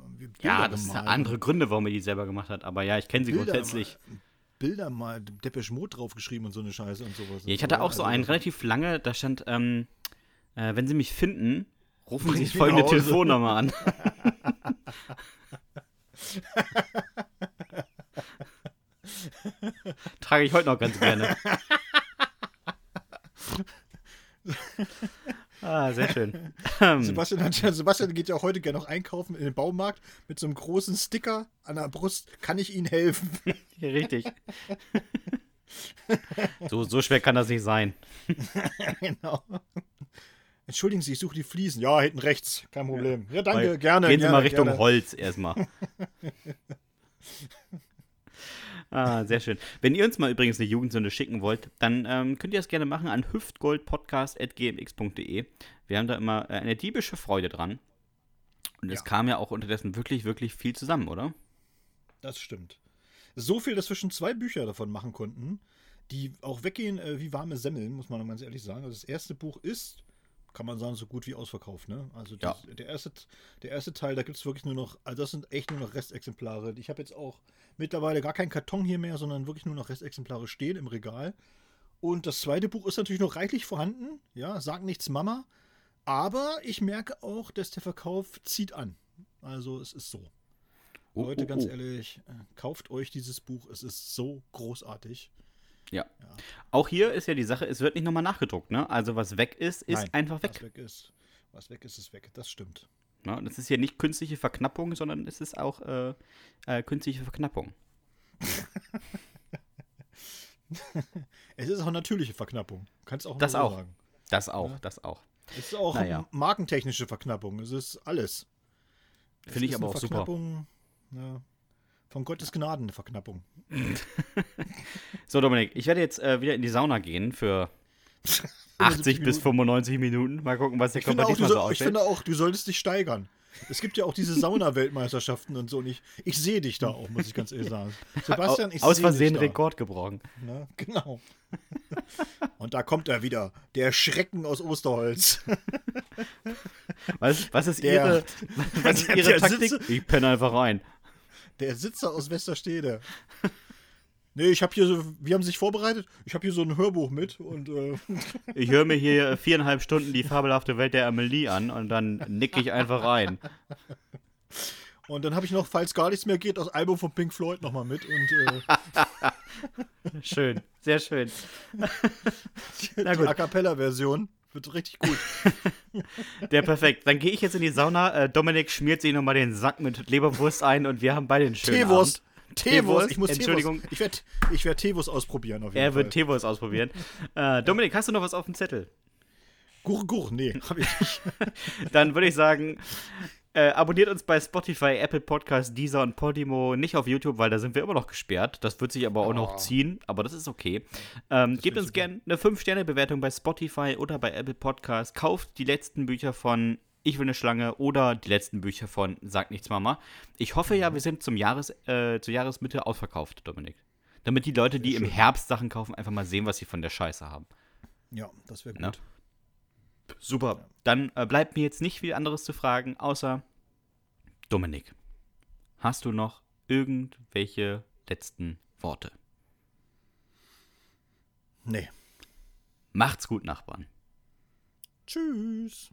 ja, das sind andere Gründe, warum er die selber gemacht hat. Aber ja, ich kenne sie Bilder grundsätzlich. Mal, Bilder mal Depeche Mode draufgeschrieben und so eine Scheiße und sowas. Ja, ich hatte auch so also einen relativ lange, da stand ähm, äh, wenn Sie mich finden, rufen Sie folgende Telefonnummer an. Trage ich heute noch ganz gerne. Ah, sehr schön. Sebastian, Sebastian geht ja auch heute gerne noch einkaufen in den Baumarkt mit so einem großen Sticker an der Brust. Kann ich Ihnen helfen? Richtig. so, so schwer kann das nicht sein. genau. Entschuldigen Sie, ich suche die Fliesen. Ja, hinten rechts, kein Problem. Ja, danke, Weil, gerne. Gehen Sie gerne, mal Richtung gerne. Holz erstmal. ah, sehr schön. Wenn ihr uns mal übrigens eine Jugendsünde schicken wollt, dann ähm, könnt ihr das gerne machen an hüftgoldpodcast.gmx.de. Wir haben da immer äh, eine diebische Freude dran. Und es ja. kam ja auch unterdessen wirklich, wirklich viel zusammen, oder? Das stimmt. So viel, dass wir schon zwei Bücher davon machen konnten, die auch weggehen äh, wie warme Semmeln, muss man ganz ehrlich sagen. Also das erste Buch ist kann man sagen, so gut wie ausverkauft. Ne? Also das, ja. der, erste, der erste Teil, da gibt es wirklich nur noch, also das sind echt nur noch Restexemplare. Ich habe jetzt auch mittlerweile gar keinen Karton hier mehr, sondern wirklich nur noch Restexemplare stehen im Regal. Und das zweite Buch ist natürlich noch reichlich vorhanden. Ja, sag nichts Mama. Aber ich merke auch, dass der Verkauf zieht an. Also es ist so. Oh, Leute, oh, ganz oh. ehrlich, äh, kauft euch dieses Buch. Es ist so großartig. Ja. ja. Auch hier ist ja die Sache, es wird nicht nochmal nachgedruckt, ne? Also was weg ist, ist Nein, einfach weg. Was weg ist, was weg ist, ist weg. Das stimmt. Na, das ist hier nicht künstliche Verknappung, sondern es ist auch äh, äh, künstliche Verknappung. Es ist auch natürliche Verknappung. Kannst auch Das auch. sagen. Das auch, Ja. das auch. Es ist auch Naja. markentechnische Verknappung. Es ist alles. Es Finde ich aber auch super. Ja, von Gottes Gnaden eine Verknappung. So, Dominik, ich werde jetzt äh, wieder in die Sauna gehen für 80 bis 95 Minuten. Mal gucken, was der Körper diesmal so soll- ich aussieht. finde auch, du solltest dich steigern. Es gibt ja auch diese Sauna-Weltmeisterschaften und so. Und ich, ich sehe dich da auch, muss ich ganz ehrlich sagen. Sebastian, ich Aus sehe Versehen dich da. Rekord gebrochen. Ne? Genau. Und da kommt er wieder, der Schrecken aus Osterholz. Was, was ist Der- Ihre, was ist ihre Taktik? sitzt- Ich penne einfach rein. Der Sitzer aus Westerstede. Nee, ich habe hier so, wir haben sich vorbereitet. Ich habe hier so ein Hörbuch mit und äh, Ich höre mir hier viereinhalb Stunden die fabelhafte Welt der Amelie an und dann nicke ich einfach rein. Und dann habe ich noch, falls gar nichts mehr geht, das Album von Pink Floyd nochmal mit. Und äh, Schön, sehr schön. Na die. A Cappella-Version wird richtig gut. Der perfekt. Dann gehe ich jetzt in die Sauna. Äh, Dominik schmiert sich nochmal den Sack mit Leberwurst ein und wir haben beide einen schönen Teewurst. Abend. Teewurst. Ich muss Entschuldigung. Teewurst. Ich werde ich werd Teewurst ausprobieren auf jeden Er Fall. wird Teewurst ausprobieren. Äh, Dominik, hast du noch was auf dem Zettel? Gur, gur, nee, habe ich nicht. Dann würde ich sagen, äh, abonniert uns bei Spotify, Apple Podcasts, Deezer und Podimo. Nicht auf YouTube, weil da sind wir immer noch gesperrt. Das wird sich aber auch noch Oh. ziehen, aber das ist okay. Ähm, gebt wär uns gerne eine 5-Sterne-Bewertung bei Spotify oder bei Apple Podcasts. Kauft die letzten Bücher von Ich will eine Schlange oder die letzten Bücher von Sag nichts Mama. Ich hoffe ja, wir sind zum Jahres, äh, zur Jahresmitte ausverkauft, Dominik. Damit die Leute, die im. Herbst Sachen kaufen, einfach mal sehen, was sie von der Scheiße haben. Ja, das wäre gut. Na? Super. Dann äh, bleibt mir jetzt nicht viel anderes zu fragen, außer Dominik. Hast du noch irgendwelche letzten Worte? Nee. Macht's gut, Nachbarn. Tschüss.